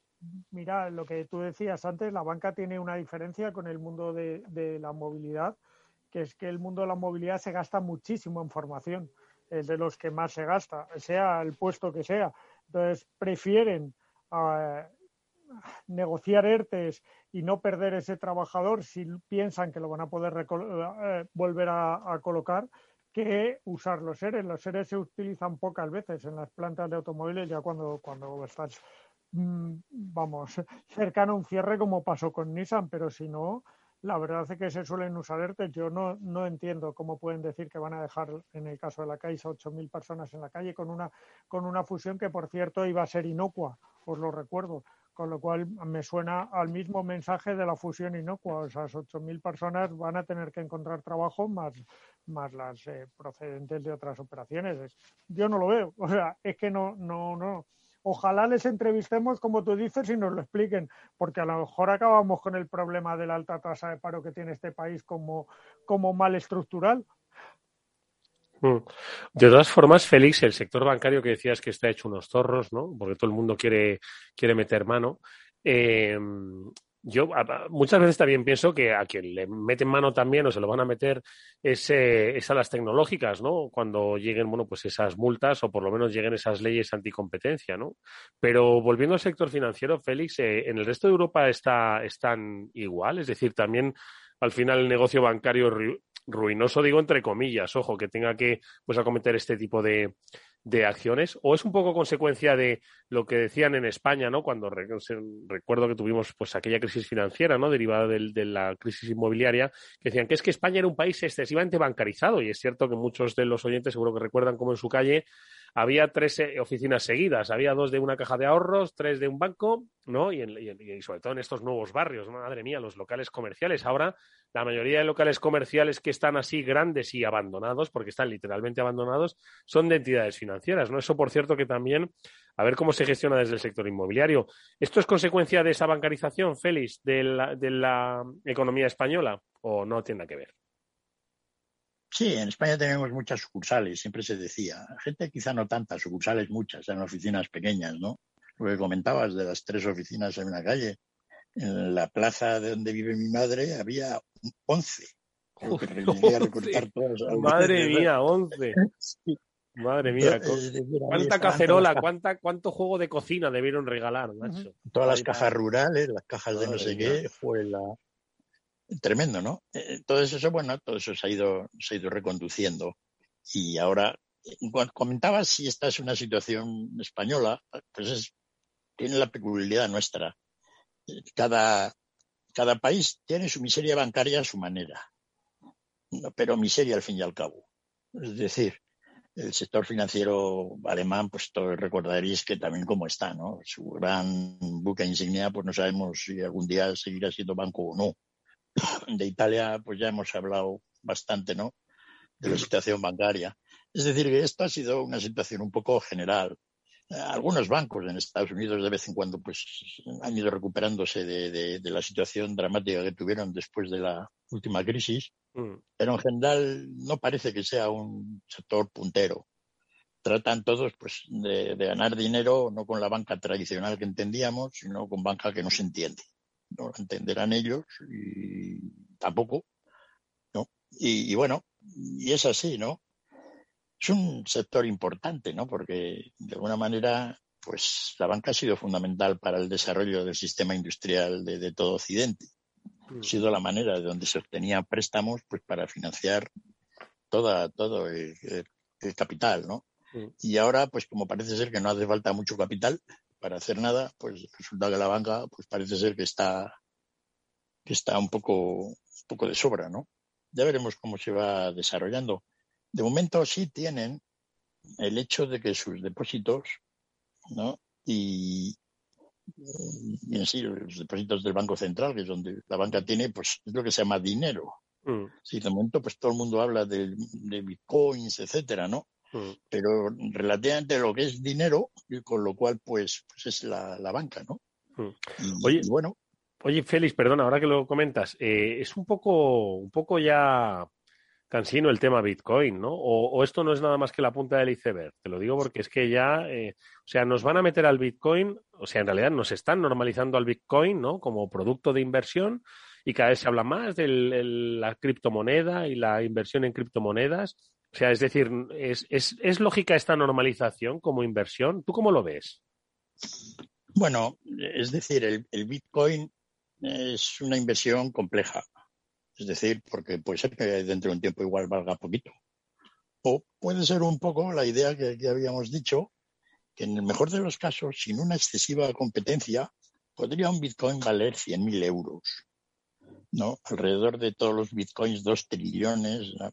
mira, lo que tú decías antes, la banca tiene una diferencia con el mundo de, la movilidad, que es que el mundo de la movilidad se gasta muchísimo en formación, es de los que más se gasta, sea el puesto que sea. Entonces, prefieren ah, negociar ERTES y no perder ese trabajador si piensan que lo van a poder eh, volver a, colocar que usar los seres. Los seres se utilizan pocas veces en las plantas de automóviles ya cuando, cuando estás Mm, vamos, cercano a un cierre como pasó con Nissan, pero si no, la verdad es que se suelen usar ERTE. Yo no, no entiendo cómo pueden decir que van a dejar, en el caso de la Caixa, 8.000 personas en la calle con una, con una fusión que, por cierto, iba a ser inocua, os lo recuerdo. Con lo cual me suena al mismo mensaje de la fusión inocua. Esas 8.000 personas van a tener que encontrar trabajo más, más las eh, procedentes de otras operaciones. Yo no lo veo. O sea, es que no, no, no ojalá les entrevistemos, como tú dices, y nos lo expliquen, porque a lo mejor acabamos con el problema de la alta tasa de paro que tiene este país como, como mal estructural. Mm. De todas formas, Félix, el sector bancario que decías que está hecho unos zorros, ¿no? Porque todo el mundo quiere, quiere meter mano. Eh, yo muchas veces también pienso que a quien le meten mano también o se lo van a meter es, a las tecnológicas, ¿no? Cuando lleguen, bueno, pues esas multas o por lo menos lleguen esas leyes anticompetencia, ¿no? Pero volviendo al sector financiero, Félix, eh, ¿en el resto de Europa está, están igual? Es decir, también al final el negocio bancario ruinoso, digo entre comillas, ojo, que tenga que pues acometer este tipo de, de acciones o es un poco consecuencia de lo que decían en España, ¿no? Cuando recuerdo que tuvimos pues aquella crisis financiera, ¿no? Derivada de la crisis inmobiliaria, que decían que es que España era un país excesivamente bancarizado y es cierto que muchos de los oyentes seguro que recuerdan como en su calle había tres eh, oficinas seguidas, había dos de una caja de ahorros, tres de un banco, ¿no? Y, sobre todo en estos nuevos barrios, madre mía, los locales comerciales. Ahora, la mayoría de locales comerciales que están así grandes y abandonados, porque están literalmente abandonados, son de entidades financieras, ¿no? Eso, por cierto, que también, a ver cómo se gestiona desde el sector inmobiliario. ¿Esto es consecuencia de esa bancarización, Félix, de la, de la economía española o no tiene que ver? Sí, en España tenemos muchas sucursales, siempre se decía. Gente quizá no tantas, sucursales muchas, en oficinas pequeñas, ¿no? Lo que comentabas de las tres oficinas en una calle. En la plaza de donde vive mi madre había once. Madre mía, once. Madre mía, cuánta cacerola, cuánta, cuánto juego de cocina debieron regalar, macho. Todas las cajas rurales, las cajas de no sé qué, fue la, tremendo, ¿no? Eh, todo eso, bueno, todo eso se ha ido, se ha ido reconduciendo. Y ahora, cuando comentabas si esta es una situación española, pues es, tiene la peculiaridad nuestra. Cada, cada país tiene su miseria bancaria a su manera, pero miseria al fin y al cabo. Es decir, el sector financiero alemán, pues todos recordaréis que también como está, ¿no? Su gran buque insignia, pues no sabemos si algún día seguirá siendo banco o no de Italia, pues ya hemos hablado bastante, ¿no? De la situación bancaria. Es decir, que esto ha sido una situación un poco general. Algunos bancos en Estados Unidos de vez en cuando pues han ido recuperándose de, la situación dramática que tuvieron después de la última crisis, mm. pero en general no parece que sea un sector puntero. Tratan todos pues de, de ganar dinero no con la banca tradicional que entendíamos, sino con banca que no se entiende no lo entenderán ellos y tampoco, ¿no? Y, y bueno, y es así, ¿no? Es un sector importante, ¿no? Porque de alguna manera, pues la banca ha sido fundamental para el desarrollo del sistema industrial de, de todo Occidente. Ha sido la manera de donde se obtenían préstamos, pues para financiar toda, todo el, el- el capital, ¿no? Y ahora, pues como parece ser que no hace falta mucho capital para hacer nada, pues resulta que la banca, pues parece ser que está, que está un poco, un poco de sobra, ¿no? Ya veremos cómo se va desarrollando. De momento sí tienen el hecho de que sus depósitos, ¿no? Y, y en sí, los depósitos del Banco Central, que es donde la banca tiene, pues es lo que se llama dinero. Mm, Sí, de momento, pues todo el mundo habla de bitcoins, etcétera, ¿no? Mm. Pero relativamente lo que es dinero, y con lo cual, pues, pues es la, la banca, ¿no? Mm. Y, Oye, y bueno, Oye, Félix, perdona, ahora que lo comentas, eh, es un poco, un poco ya cansino el tema Bitcoin, ¿no? O, o esto no es nada más que la punta del iceberg. Te lo digo porque es que ya, eh, o sea, nos van a meter al Bitcoin, o sea, en realidad nos están normalizando al Bitcoin, ¿no? Como producto de inversión y cada vez se habla más de la criptomoneda y la inversión en criptomonedas. O sea, es decir, ¿es, es, lógica esta normalización como inversión? ¿Tú cómo lo ves? bueno, es decir, el, Bitcoin es una inversión compleja. Es decir, porque puede ser que dentro de un tiempo igual valga poquito. O puede ser un poco la idea que, habíamos dicho, que en el mejor de los casos, sin una excesiva competencia, podría un Bitcoin valer 100.000 euros. ¿no? Alrededor de todos los Bitcoins, dos trillones ¿no?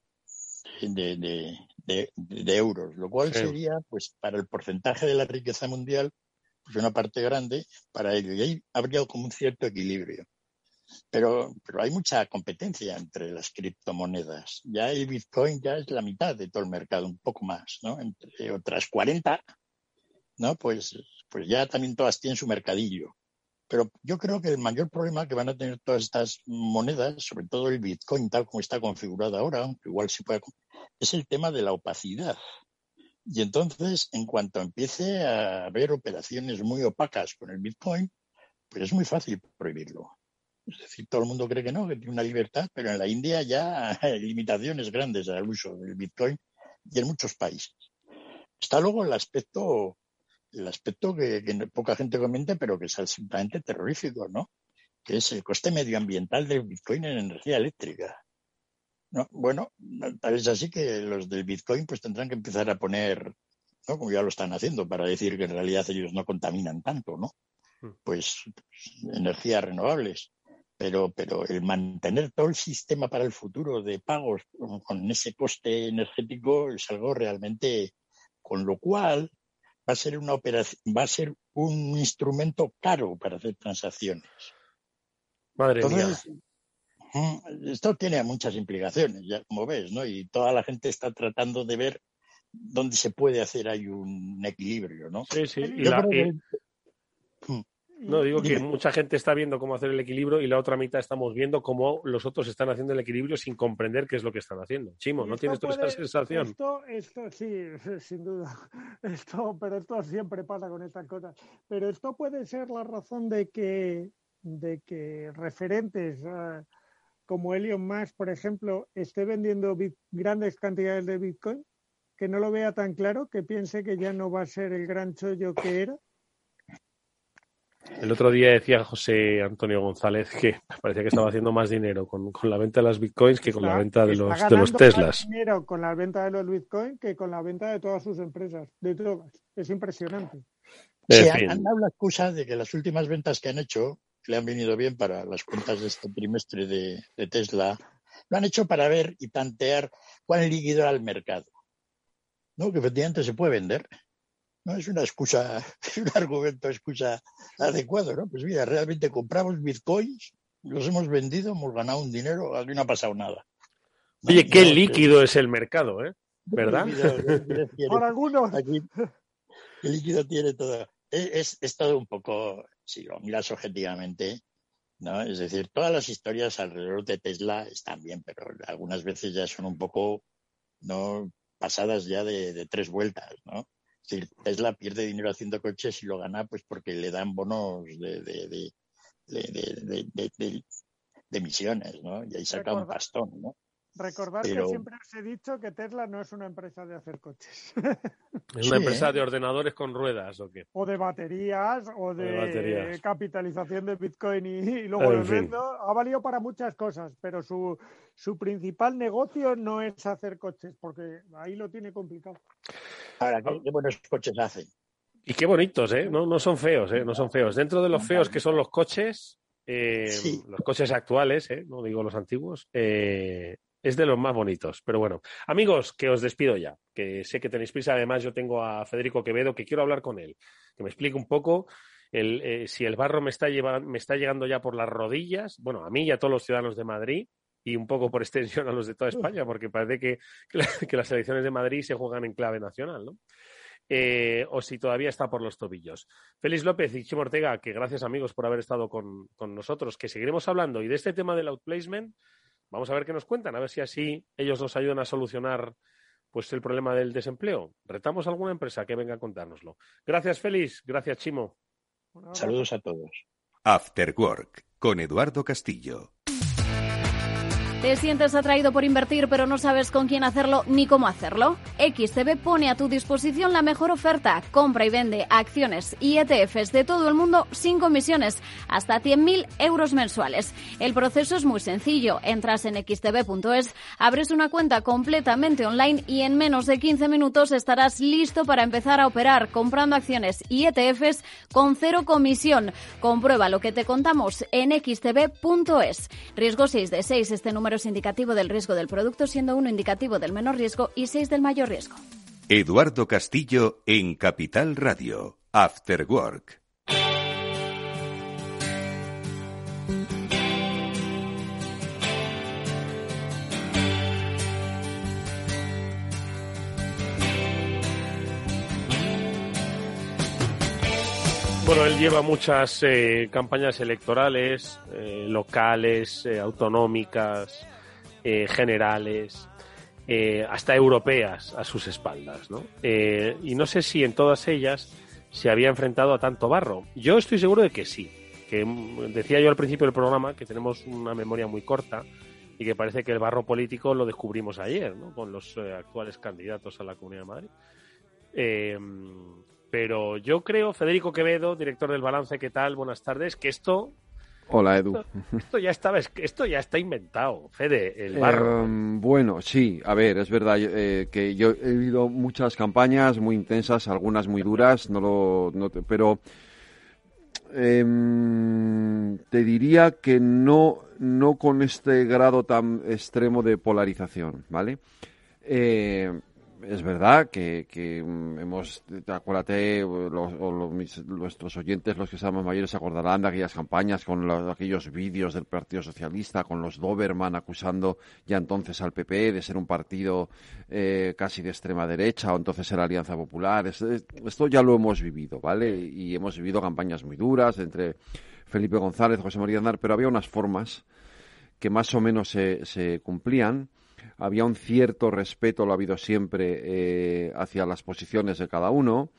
De, de, de, de euros, lo cual Sí. sería, pues, para el porcentaje de la riqueza mundial, pues una parte grande para ello. Y ahí habría como un cierto equilibrio. Pero, pero hay mucha competencia entre las criptomonedas. Ya el Bitcoin ya es la mitad de todo el mercado, un poco más, ¿no? Entre otras 40, ¿no? Pues, pues ya también todas tienen su mercadillo. Pero yo creo que el mayor problema que van a tener todas estas monedas, sobre todo el Bitcoin tal como está configurado ahora, aunque igual se pueda, es el tema de la opacidad. Y entonces, en cuanto empiece a haber operaciones muy opacas con el Bitcoin, pues es muy fácil prohibirlo. Es decir, todo el mundo cree que no, que tiene una libertad, pero en la India ya [LAUGHS] hay limitaciones grandes al uso del Bitcoin y en muchos países. Está luego el aspecto, el aspecto que, que poca gente comenta, pero que es absolutamente terrorífico, ¿no? Que es el coste medioambiental del Bitcoin en energía eléctrica. ¿no? Bueno, tal es así que los del Bitcoin pues tendrán que empezar a poner, ¿no? como ya lo están haciendo, para decir que en realidad ellos no contaminan tanto, ¿no? Pues, pues, energías renovables. Pero, pero el mantener todo el sistema para el futuro de pagos con, con ese coste energético es algo realmente, con lo cual va a ser una operación, va a ser un instrumento caro para hacer transacciones. Madre Entonces, mía. Mm, Esto tiene muchas implicaciones, ya como ves, ¿no? Y toda la gente está tratando de ver dónde se puede hacer ahí un equilibrio, ¿no? Sí, sí. Y la- que- y- Mm. No, digo que mucha gente está viendo cómo hacer el equilibrio y la otra mitad estamos viendo cómo los otros están haciendo el equilibrio sin comprender qué es lo que están haciendo. Chimo, ¿no tienes tú puede- sensación? Esto, esto sí, [LAUGHS] sin duda. Esto, pero esto siempre pasa con estas cosas. Pero esto puede ser la razón de que, de que referentes ah, como Elon Musk, por ejemplo, esté vendiendo bit- grandes cantidades de Bitcoin, que no lo vea tan claro, que piense que ya no va a ser el gran chollo que era. El otro día decía José Antonio González que parecía que estaba haciendo más dinero con, con la venta de las bitcoins que con la venta de está los, de los más Teslas. dinero con la venta de los Bitcoin que con la venta de todas sus empresas, de todas. Es impresionante. Sí, En han, dado la excusa de que las últimas ventas que han hecho le han venido bien para las cuentas de este trimestre de, de Tesla. Lo han hecho para ver y tantear cuán líquido era el mercado. ¿No? Que efectivamente se puede vender. No es una excusa, [LAUGHS] es un argumento, excusa adecuado, ¿no? Pues mira, realmente compramos bitcoins, los hemos vendido, hemos ganado un dinero, aquí no ha pasado nada. ¿no? Oye, qué No, líquido es el mercado, ¿eh? ¿Verdad? Qué líquido- qué liquidez [LAUGHS] tiene. Por algunos. Aquí, el líquido tiene todo. Es, es, es todo un poco, si lo miras objetivamente, ¿no? Es decir, todas las historias alrededor de Tesla están bien, pero algunas veces ya son un poco, ¿no? Pasadas ya de, de tres vueltas, ¿no? Es decir, Tesla pierde dinero haciendo coches y lo gana pues porque le dan bonos de, de, de, de, emisiones, ¿no? Y ahí saca un pastón, ¿no? Recordar que siempre os he dicho que Tesla no es una empresa de hacer coches. [LAUGHS] Es una empresa de ordenadores con ruedas o qué. O de baterías o de, capitalización de Bitcoin y, luego lo vendo. Ha valido para muchas cosas, pero su, su principal negocio no es hacer coches, porque ahí lo tiene complicado. Ahora, ¿qué, buenos coches hacen? Y qué bonitos, ¿eh? No, no son feos, ¿eh? No son feos. Dentro de los feos que son los coches, eh, los coches actuales, ¿eh? no digo los antiguos, eh, es de los más bonitos. Pero bueno, amigos, que os despido ya, que sé que tenéis prisa. Además, yo tengo a Federico Quevedo, que quiero hablar con él, que me explique un poco el, eh, si el barro me está, me está llegando ya por las rodillas, bueno, a mí y a todos los ciudadanos de Madrid, y un poco por extensión a los de toda España, porque parece que, que, las elecciones de Madrid se juegan en clave nacional, ¿no? Eh, o si todavía está por los tobillos. Félix López y Chimo Ortega, que gracias amigos por haber estado con, con nosotros, que seguiremos hablando y de este tema del outplacement Vamos a ver qué nos cuentan, a ver si así ellos nos ayudan a solucionar pues el problema del desempleo. Retamos a alguna empresa que venga a contárnoslo. Gracias, Félix. Gracias, Chimo. Saludos a todos. After Work con Eduardo Castillo. ¿Te sientes atraído por invertir pero no sabes con quién hacerlo ni cómo hacerlo? XTB pone a tu disposición la mejor oferta. Compra y vende acciones y ETFs de todo el mundo sin comisiones, hasta 100.000 euros mensuales. El proceso es muy sencillo. Entras en xtb.es, abres una cuenta completamente online y en menos de 15 minutos estarás listo para empezar a operar comprando acciones y ETFs con cero comisión. Comprueba lo que te contamos en xtb.es. Riesgo 6 de 6. Este número indicativo del riesgo del producto, siendo uno indicativo del menor riesgo y seis del mayor riesgo. Eduardo Castillo en Capital Radio, After Work. Bueno, él lleva muchas eh, campañas electorales, eh, locales, eh, autonómicas, generales, hasta europeas a sus espaldas, ¿no? y no sé si en todas ellas se había enfrentado a tanto barro. Yo estoy seguro de que sí. Que mm, decía yo al principio del programa que tenemos una memoria muy corta y que parece que el barro político lo descubrimos ayer, ¿no? Con los actuales candidatos a la Comunidad de Madrid. Pero yo creo, Federico Quevedo, director del Balance, ¿qué tal? Buenas tardes, que esto Hola, Edu. Esto, ya estaba, esto ya está inventado, Fede, el barro. Em, bueno, sí, a ver, es verdad eh, que yo he vivido muchas campañas muy intensas, algunas muy duras, no lo, pero em, te diría que no, no con este grado tan extremo de polarización, ¿vale? Eh, es verdad que, que mm, hemos, acuérdate, los, nuestros oyentes, los que están más mayores, se acordarán de aquellas campañas con aquellos vídeos del Partido Socialista, con los Doberman acusando ya entonces al PP de ser un partido eh, casi de extrema derecha o entonces era Alianza Popular. esto ya lo hemos vivido, ¿vale? Y hemos vivido campañas muy duras entre Felipe González, José María Aznar, pero había unas formas que más o menos se, se cumplían había un cierto respeto, lo ha habido siempre, eh, hacia las posiciones de cada uno.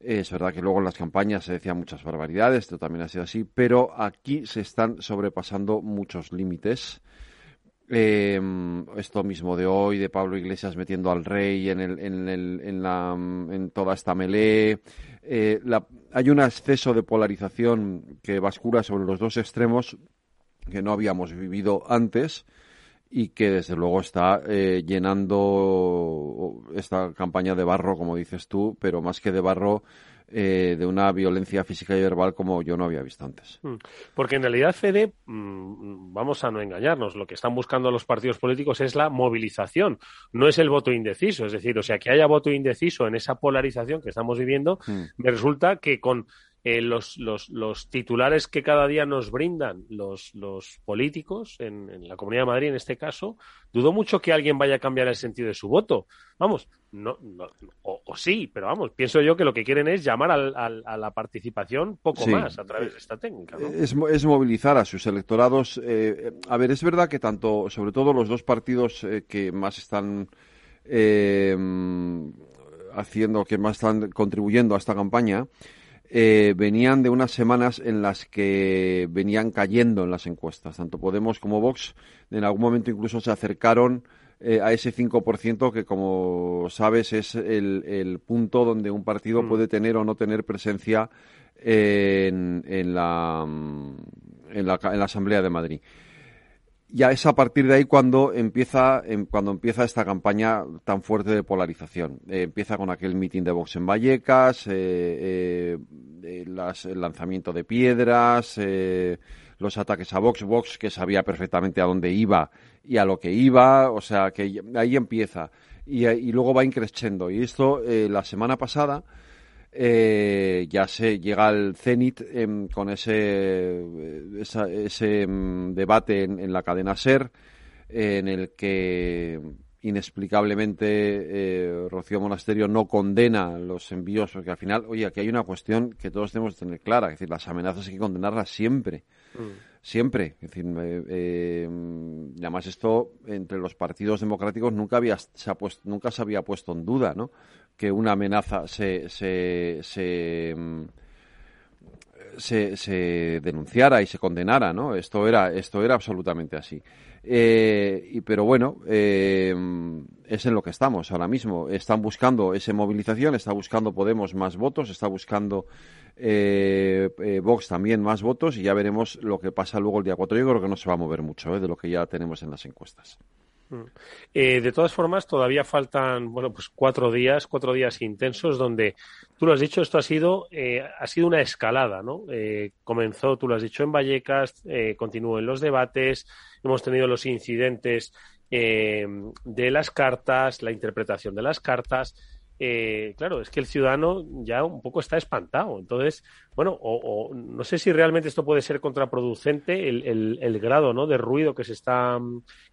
Es verdad que luego en las campañas se decían muchas barbaridades, esto también ha sido así, pero aquí se están sobrepasando muchos límites. Eh, esto mismo de hoy, de Pablo Iglesias metiendo al rey en, el, en, el, en, la, en toda esta melee. Eh, hay un exceso de polarización que bascula sobre los dos extremos que no habíamos vivido antes y que desde luego está eh, llenando esta campaña de barro, como dices tú, pero más que de barro, eh, de una violencia física y verbal como yo no había visto antes. Mm. Porque en realidad, Fede, mm, vamos a no engañarnos, lo que están buscando los partidos políticos es la movilización, no es el voto indeciso. Es decir, o sea, que haya voto indeciso en esa polarización que estamos viviendo, mm. me resulta que con eh, los, los, los, titulares que cada día nos brindan los, los políticos, en, la Comunidad de Madrid en este caso, dudo mucho que alguien vaya a cambiar el sentido de su voto. Vamos, no, o, sí, pero vamos, pienso yo que lo que quieren es llamar al, a la participación poco más a través de esta técnica. Es, es, movilizar a sus electorados. Eh, a ver, es verdad que tanto, sobre todo los dos partidos eh, que más están haciendo, que más están contribuyendo a esta campaña, eh, venían de unas semanas en las que venían cayendo en las encuestas. Tanto Podemos como Vox en algún momento incluso se acercaron eh, a ese 5% que, como sabes, es el, punto donde un partido mm. puede tener o no tener presencia en, en, la, en, la, en la Asamblea de Madrid ya es a partir de ahí cuando empieza, em, cuando empieza esta campaña tan fuerte de polarización. Eh, empieza con aquel mitin de Vox en Vallecas, eh, eh, el lanzamiento de piedras, los ataques a Vox, Vox que sabía perfectamente a dónde iba y a lo que iba, o sea que ahí empieza. Y, y luego va increciendo. Y esto, la semana pasada, eh, ya se llega al cenit em, con ese, ese em, debate en, la cadena SER, en el que inexplicablemente eh, Rocío Monasterio no condena los envíos, porque al final, oye, aquí hay una cuestión que todos tenemos que tener clara, es decir, las amenazas hay que condenarlas siempre. Mm. Siempre. Es decir, eh, además esto entre los partidos democráticos nunca había se ha puesto, nunca se había puesto en duda, ¿no? Que una amenaza se, se, se, se, denunciara y se condenara, ¿no? Esto era, esto era absolutamente así. Eh, y, pero bueno, eh, es en lo que estamos ahora mismo. Están buscando esa movilización, está buscando Podemos más votos, está buscando eh, eh, Vox también más votos y ya veremos lo que pasa luego el día 4. Yo creo que no se va a mover mucho eh, de lo que ya tenemos en las encuestas. Mm. Eh, de todas formas, todavía faltan, bueno, pues cuatro días, cuatro días intensos donde, tú lo has dicho, esto ha sido, ha sido una escalada, ¿no? comenzó, tú lo has dicho, en Vallecas, continuó en los debates, hemos tenido los incidentes de las cartas, la interpretación de las cartas, eh, claro, es que el ciudadano ya un poco está espantado. Entonces, bueno, o, no sé si realmente esto puede ser contraproducente, el, el, grado ¿no? de ruido que se, está,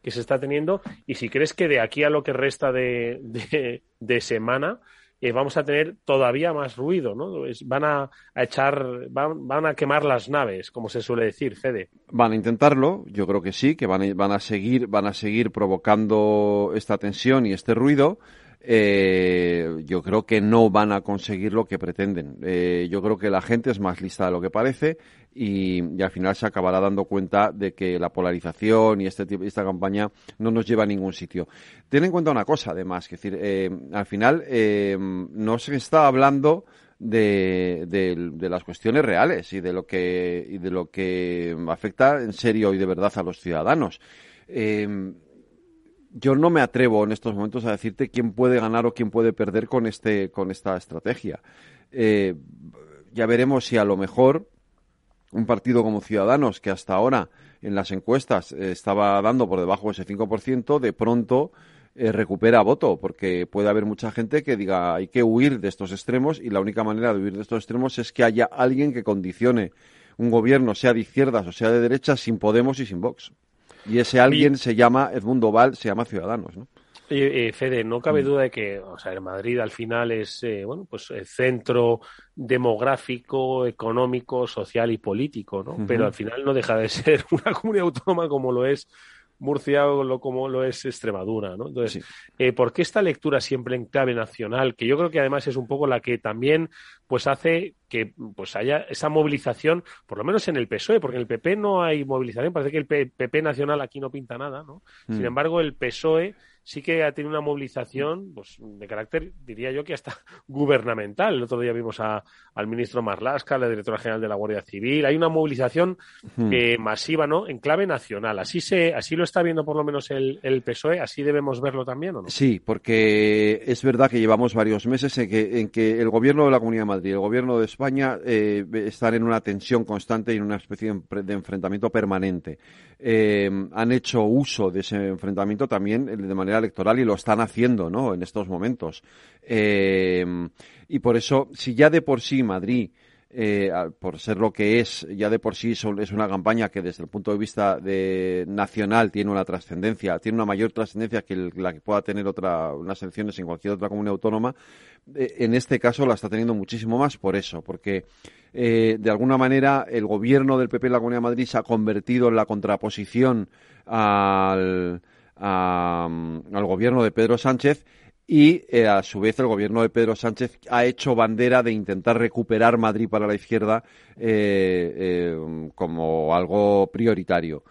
que se está teniendo, y si crees que de aquí a lo que resta de, semana eh, vamos a tener todavía más ruido, ¿no? van a, echar, van, van, a quemar las naves, como se suele decir, Fede. Van a intentarlo, yo creo que sí, que van a, van a seguir, van a seguir provocando esta tensión y este ruido eh, yo creo que no van a conseguir lo que pretenden. Eh, yo creo que la gente es más lista de lo que parece y, al final se acabará dando cuenta de que la polarización y este tipo, esta campaña no nos lleva a ningún sitio. Ten en cuenta una cosa, además, que decir, eh, al final eh, no se está hablando de, las cuestiones reales y de lo que de lo que afecta en serio y de verdad a los ciudadanos. Eh, yo no me atrevo en estos momentos a decirte quién puede ganar o quién puede perder con este con esta estrategia. Eh, ya veremos si a lo mejor un partido como Ciudadanos, que hasta ahora en las encuestas eh, estaba dando por debajo de ese 5%, de pronto eh, recupera voto, porque puede haber mucha gente que diga hay que huir de estos extremos y la única manera de huir de estos extremos es que haya alguien que condicione un gobierno, sea de izquierdas o sea de derechas, sin Podemos y sin Vox. Y ese alguien se llama Edmundo Val, se llama Ciudadanos, ¿no? Eh, Fede, no cabe mm. duda de que, o sea, Madrid al final es, eh, bueno, pues el centro demográfico, económico, social y político, ¿no? Pero al final no deja de [LAUGHS] ser una comunidad autónoma como lo es Murcia o como lo es Extremadura, ¿no? Entonces, eh, ¿por qué esta lectura siempre en clave nacional? Que yo creo que además es un poco la que también pues hace que pues haya esa movilización, por lo menos en el PSOE, porque en el PP no hay movilización, parece que el PP nacional aquí no pinta nada, ¿no? Sin mm. embargo, el PSOE sí que ha tenido una movilización pues, de carácter, diría yo, que hasta [LAUGHS] gubernamental. El otro día vimos a, al ministro Marlasca, la directora general de la Guardia Civil. Hay una movilización eh, masiva, ¿no? En clave nacional. Así se, así lo está viendo por lo menos el, el, PSOE. Así debemos verlo también, ¿o no? Sí, porque es verdad que llevamos varios meses en que, en que el gobierno de la Comunidad de Madrid y el gobierno de España eh, están en una tensión constante y en una especie de enfrentamiento permanente. Eh, han hecho uso de ese enfrentamiento también de manera electoral y lo están haciendo, ¿no? En estos momentos. Eh, y por eso, si ya de por sí Madrid eh, por ser lo que es, ya de por sí es una campaña que desde el punto de vista de nacional tiene una trascendencia, tiene una mayor trascendencia que la que pueda tener otra, unas elecciones en cualquier otra comunidad autónoma. Eh, en este caso la está teniendo muchísimo más por eso, porque de alguna manera el gobierno del PP en la Comunidad de Madrid se ha convertido en la contraposición al, al gobierno de Pedro Sánchez y eh, a su vez el gobierno de Pedro Sánchez ha hecho bandera de intentar recuperar Madrid para la izquierda eh, eh, como algo prioritario.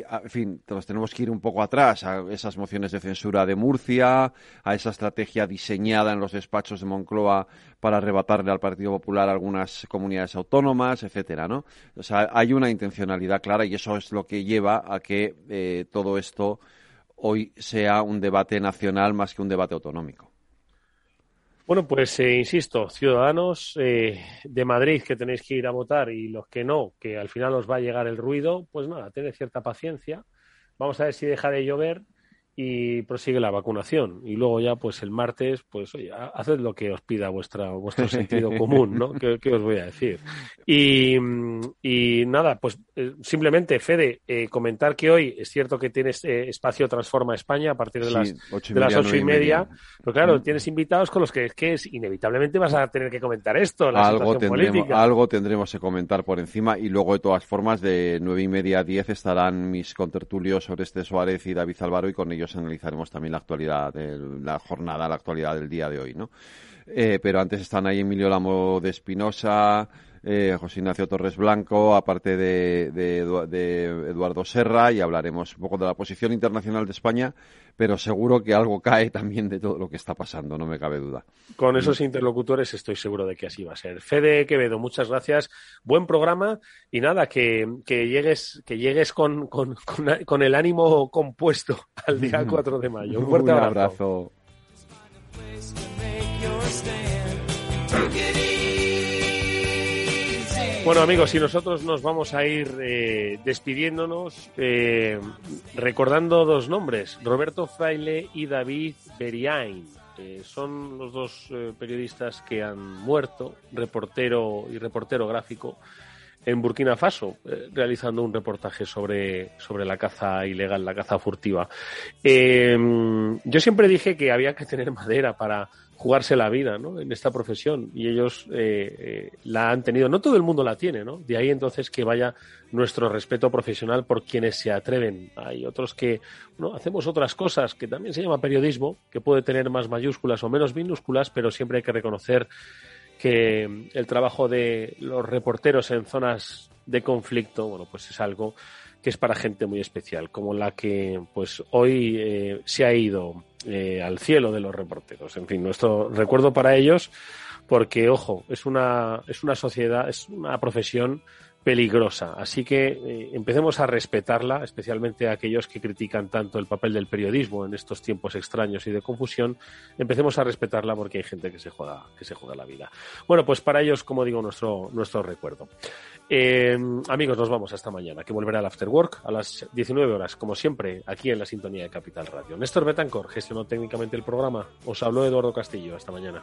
En fin, tenemos que ir un poco atrás a esas mociones de censura de Murcia, a esa estrategia diseñada en los despachos de Moncloa para arrebatarle al Partido Popular algunas comunidades autónomas, etcétera, ¿no? O sea, hay una intencionalidad clara y eso es lo que lleva a que todo esto hoy sea un debate nacional más que un debate autonómico. Bueno, pues eh, insisto, ciudadanos eh, de Madrid que tenéis que ir a votar y los que no, que al final os va a llegar el ruido, pues nada, tened cierta paciencia. Vamos a ver si deja de llover y prosigue la vacunación. Y luego ya, pues el martes, pues oye, haced lo que os pida vuestra, vuestro [LAUGHS] sentido común, ¿no? ¿Qué, os voy a decir? Y, y nada, pues eh, simplemente, Fede, eh, comentar que hoy es cierto que tienes eh, espacio Transforma España a partir de las ocho de las ocho y media, pero claro, mm. tienes invitados con los que, que es, inevitablemente vas a tener que comentar esto, la algo tendremos, política. Algo tendremos que comentar por encima y luego, de todas formas, de nueve y media a diez estarán mis contertulios sobre este Suárez y David Álvaro y con ellos analizaremos también la actualidad de la jornada, la actualidad del día de hoy, ¿no? Eh, pero antes están ahí Emilio Lamo de Espinosa, eh, José Ignacio Torres Blanco, aparte de, Eduardo Serra, y hablaremos un poco de la posición internacional de España, pero seguro que algo cae también de todo lo que está pasando, no me cabe duda. Con esos interlocutores estoy seguro de que así va a ser. Fede Quevedo, muchas gracias, buen programa y nada, que, llegues, que llegues con, con, el ánimo compuesto al día [LAUGHS] 4 de mayo. Un fuerte abrazo. Bueno amigos, y nosotros nos vamos a ir eh, despidiéndonos eh, recordando dos nombres, Roberto Fraile y David Beriain. son los dos eh, periodistas que han muerto, reportero y reportero gráfico, en Burkina Faso, realizando un reportaje sobre, sobre la caza ilegal, la caza furtiva. yo siempre dije que había que tener madera para jugarse la vida ¿no? en esta profesión y ellos eh, eh, la han tenido. No todo el mundo la tiene, ¿no? De ahí entonces que vaya nuestro respeto profesional por quienes se atreven. Hay otros que ¿no? hacemos otras cosas que también se llama periodismo, que puede tener más mayúsculas o menos minúsculas, pero siempre hay que reconocer que el trabajo de los reporteros en zonas de conflicto, bueno, pues es algo que es para gente muy especial, como la que pues hoy eh, se ha ido eh, al cielo de los reporteros. En fin, nuestro recuerdo para ellos, porque ojo, es una, es una sociedad, es una profesión peligrosa. Así que eh, empecemos a respetarla, especialmente a aquellos que critican tanto el papel del periodismo en estos tiempos extraños y de confusión. Empecemos a respetarla porque hay gente que se juega, que se juega la vida. Bueno, pues para ellos, como digo, nuestro, nuestro recuerdo. Eh, amigos, nos vamos hasta mañana, que volverá al After Work a las 19 horas, como siempre, aquí en la sintonía de Capital Radio. Néstor Betancor gestionó técnicamente el programa. Os habló Eduardo Castillo. Hasta mañana.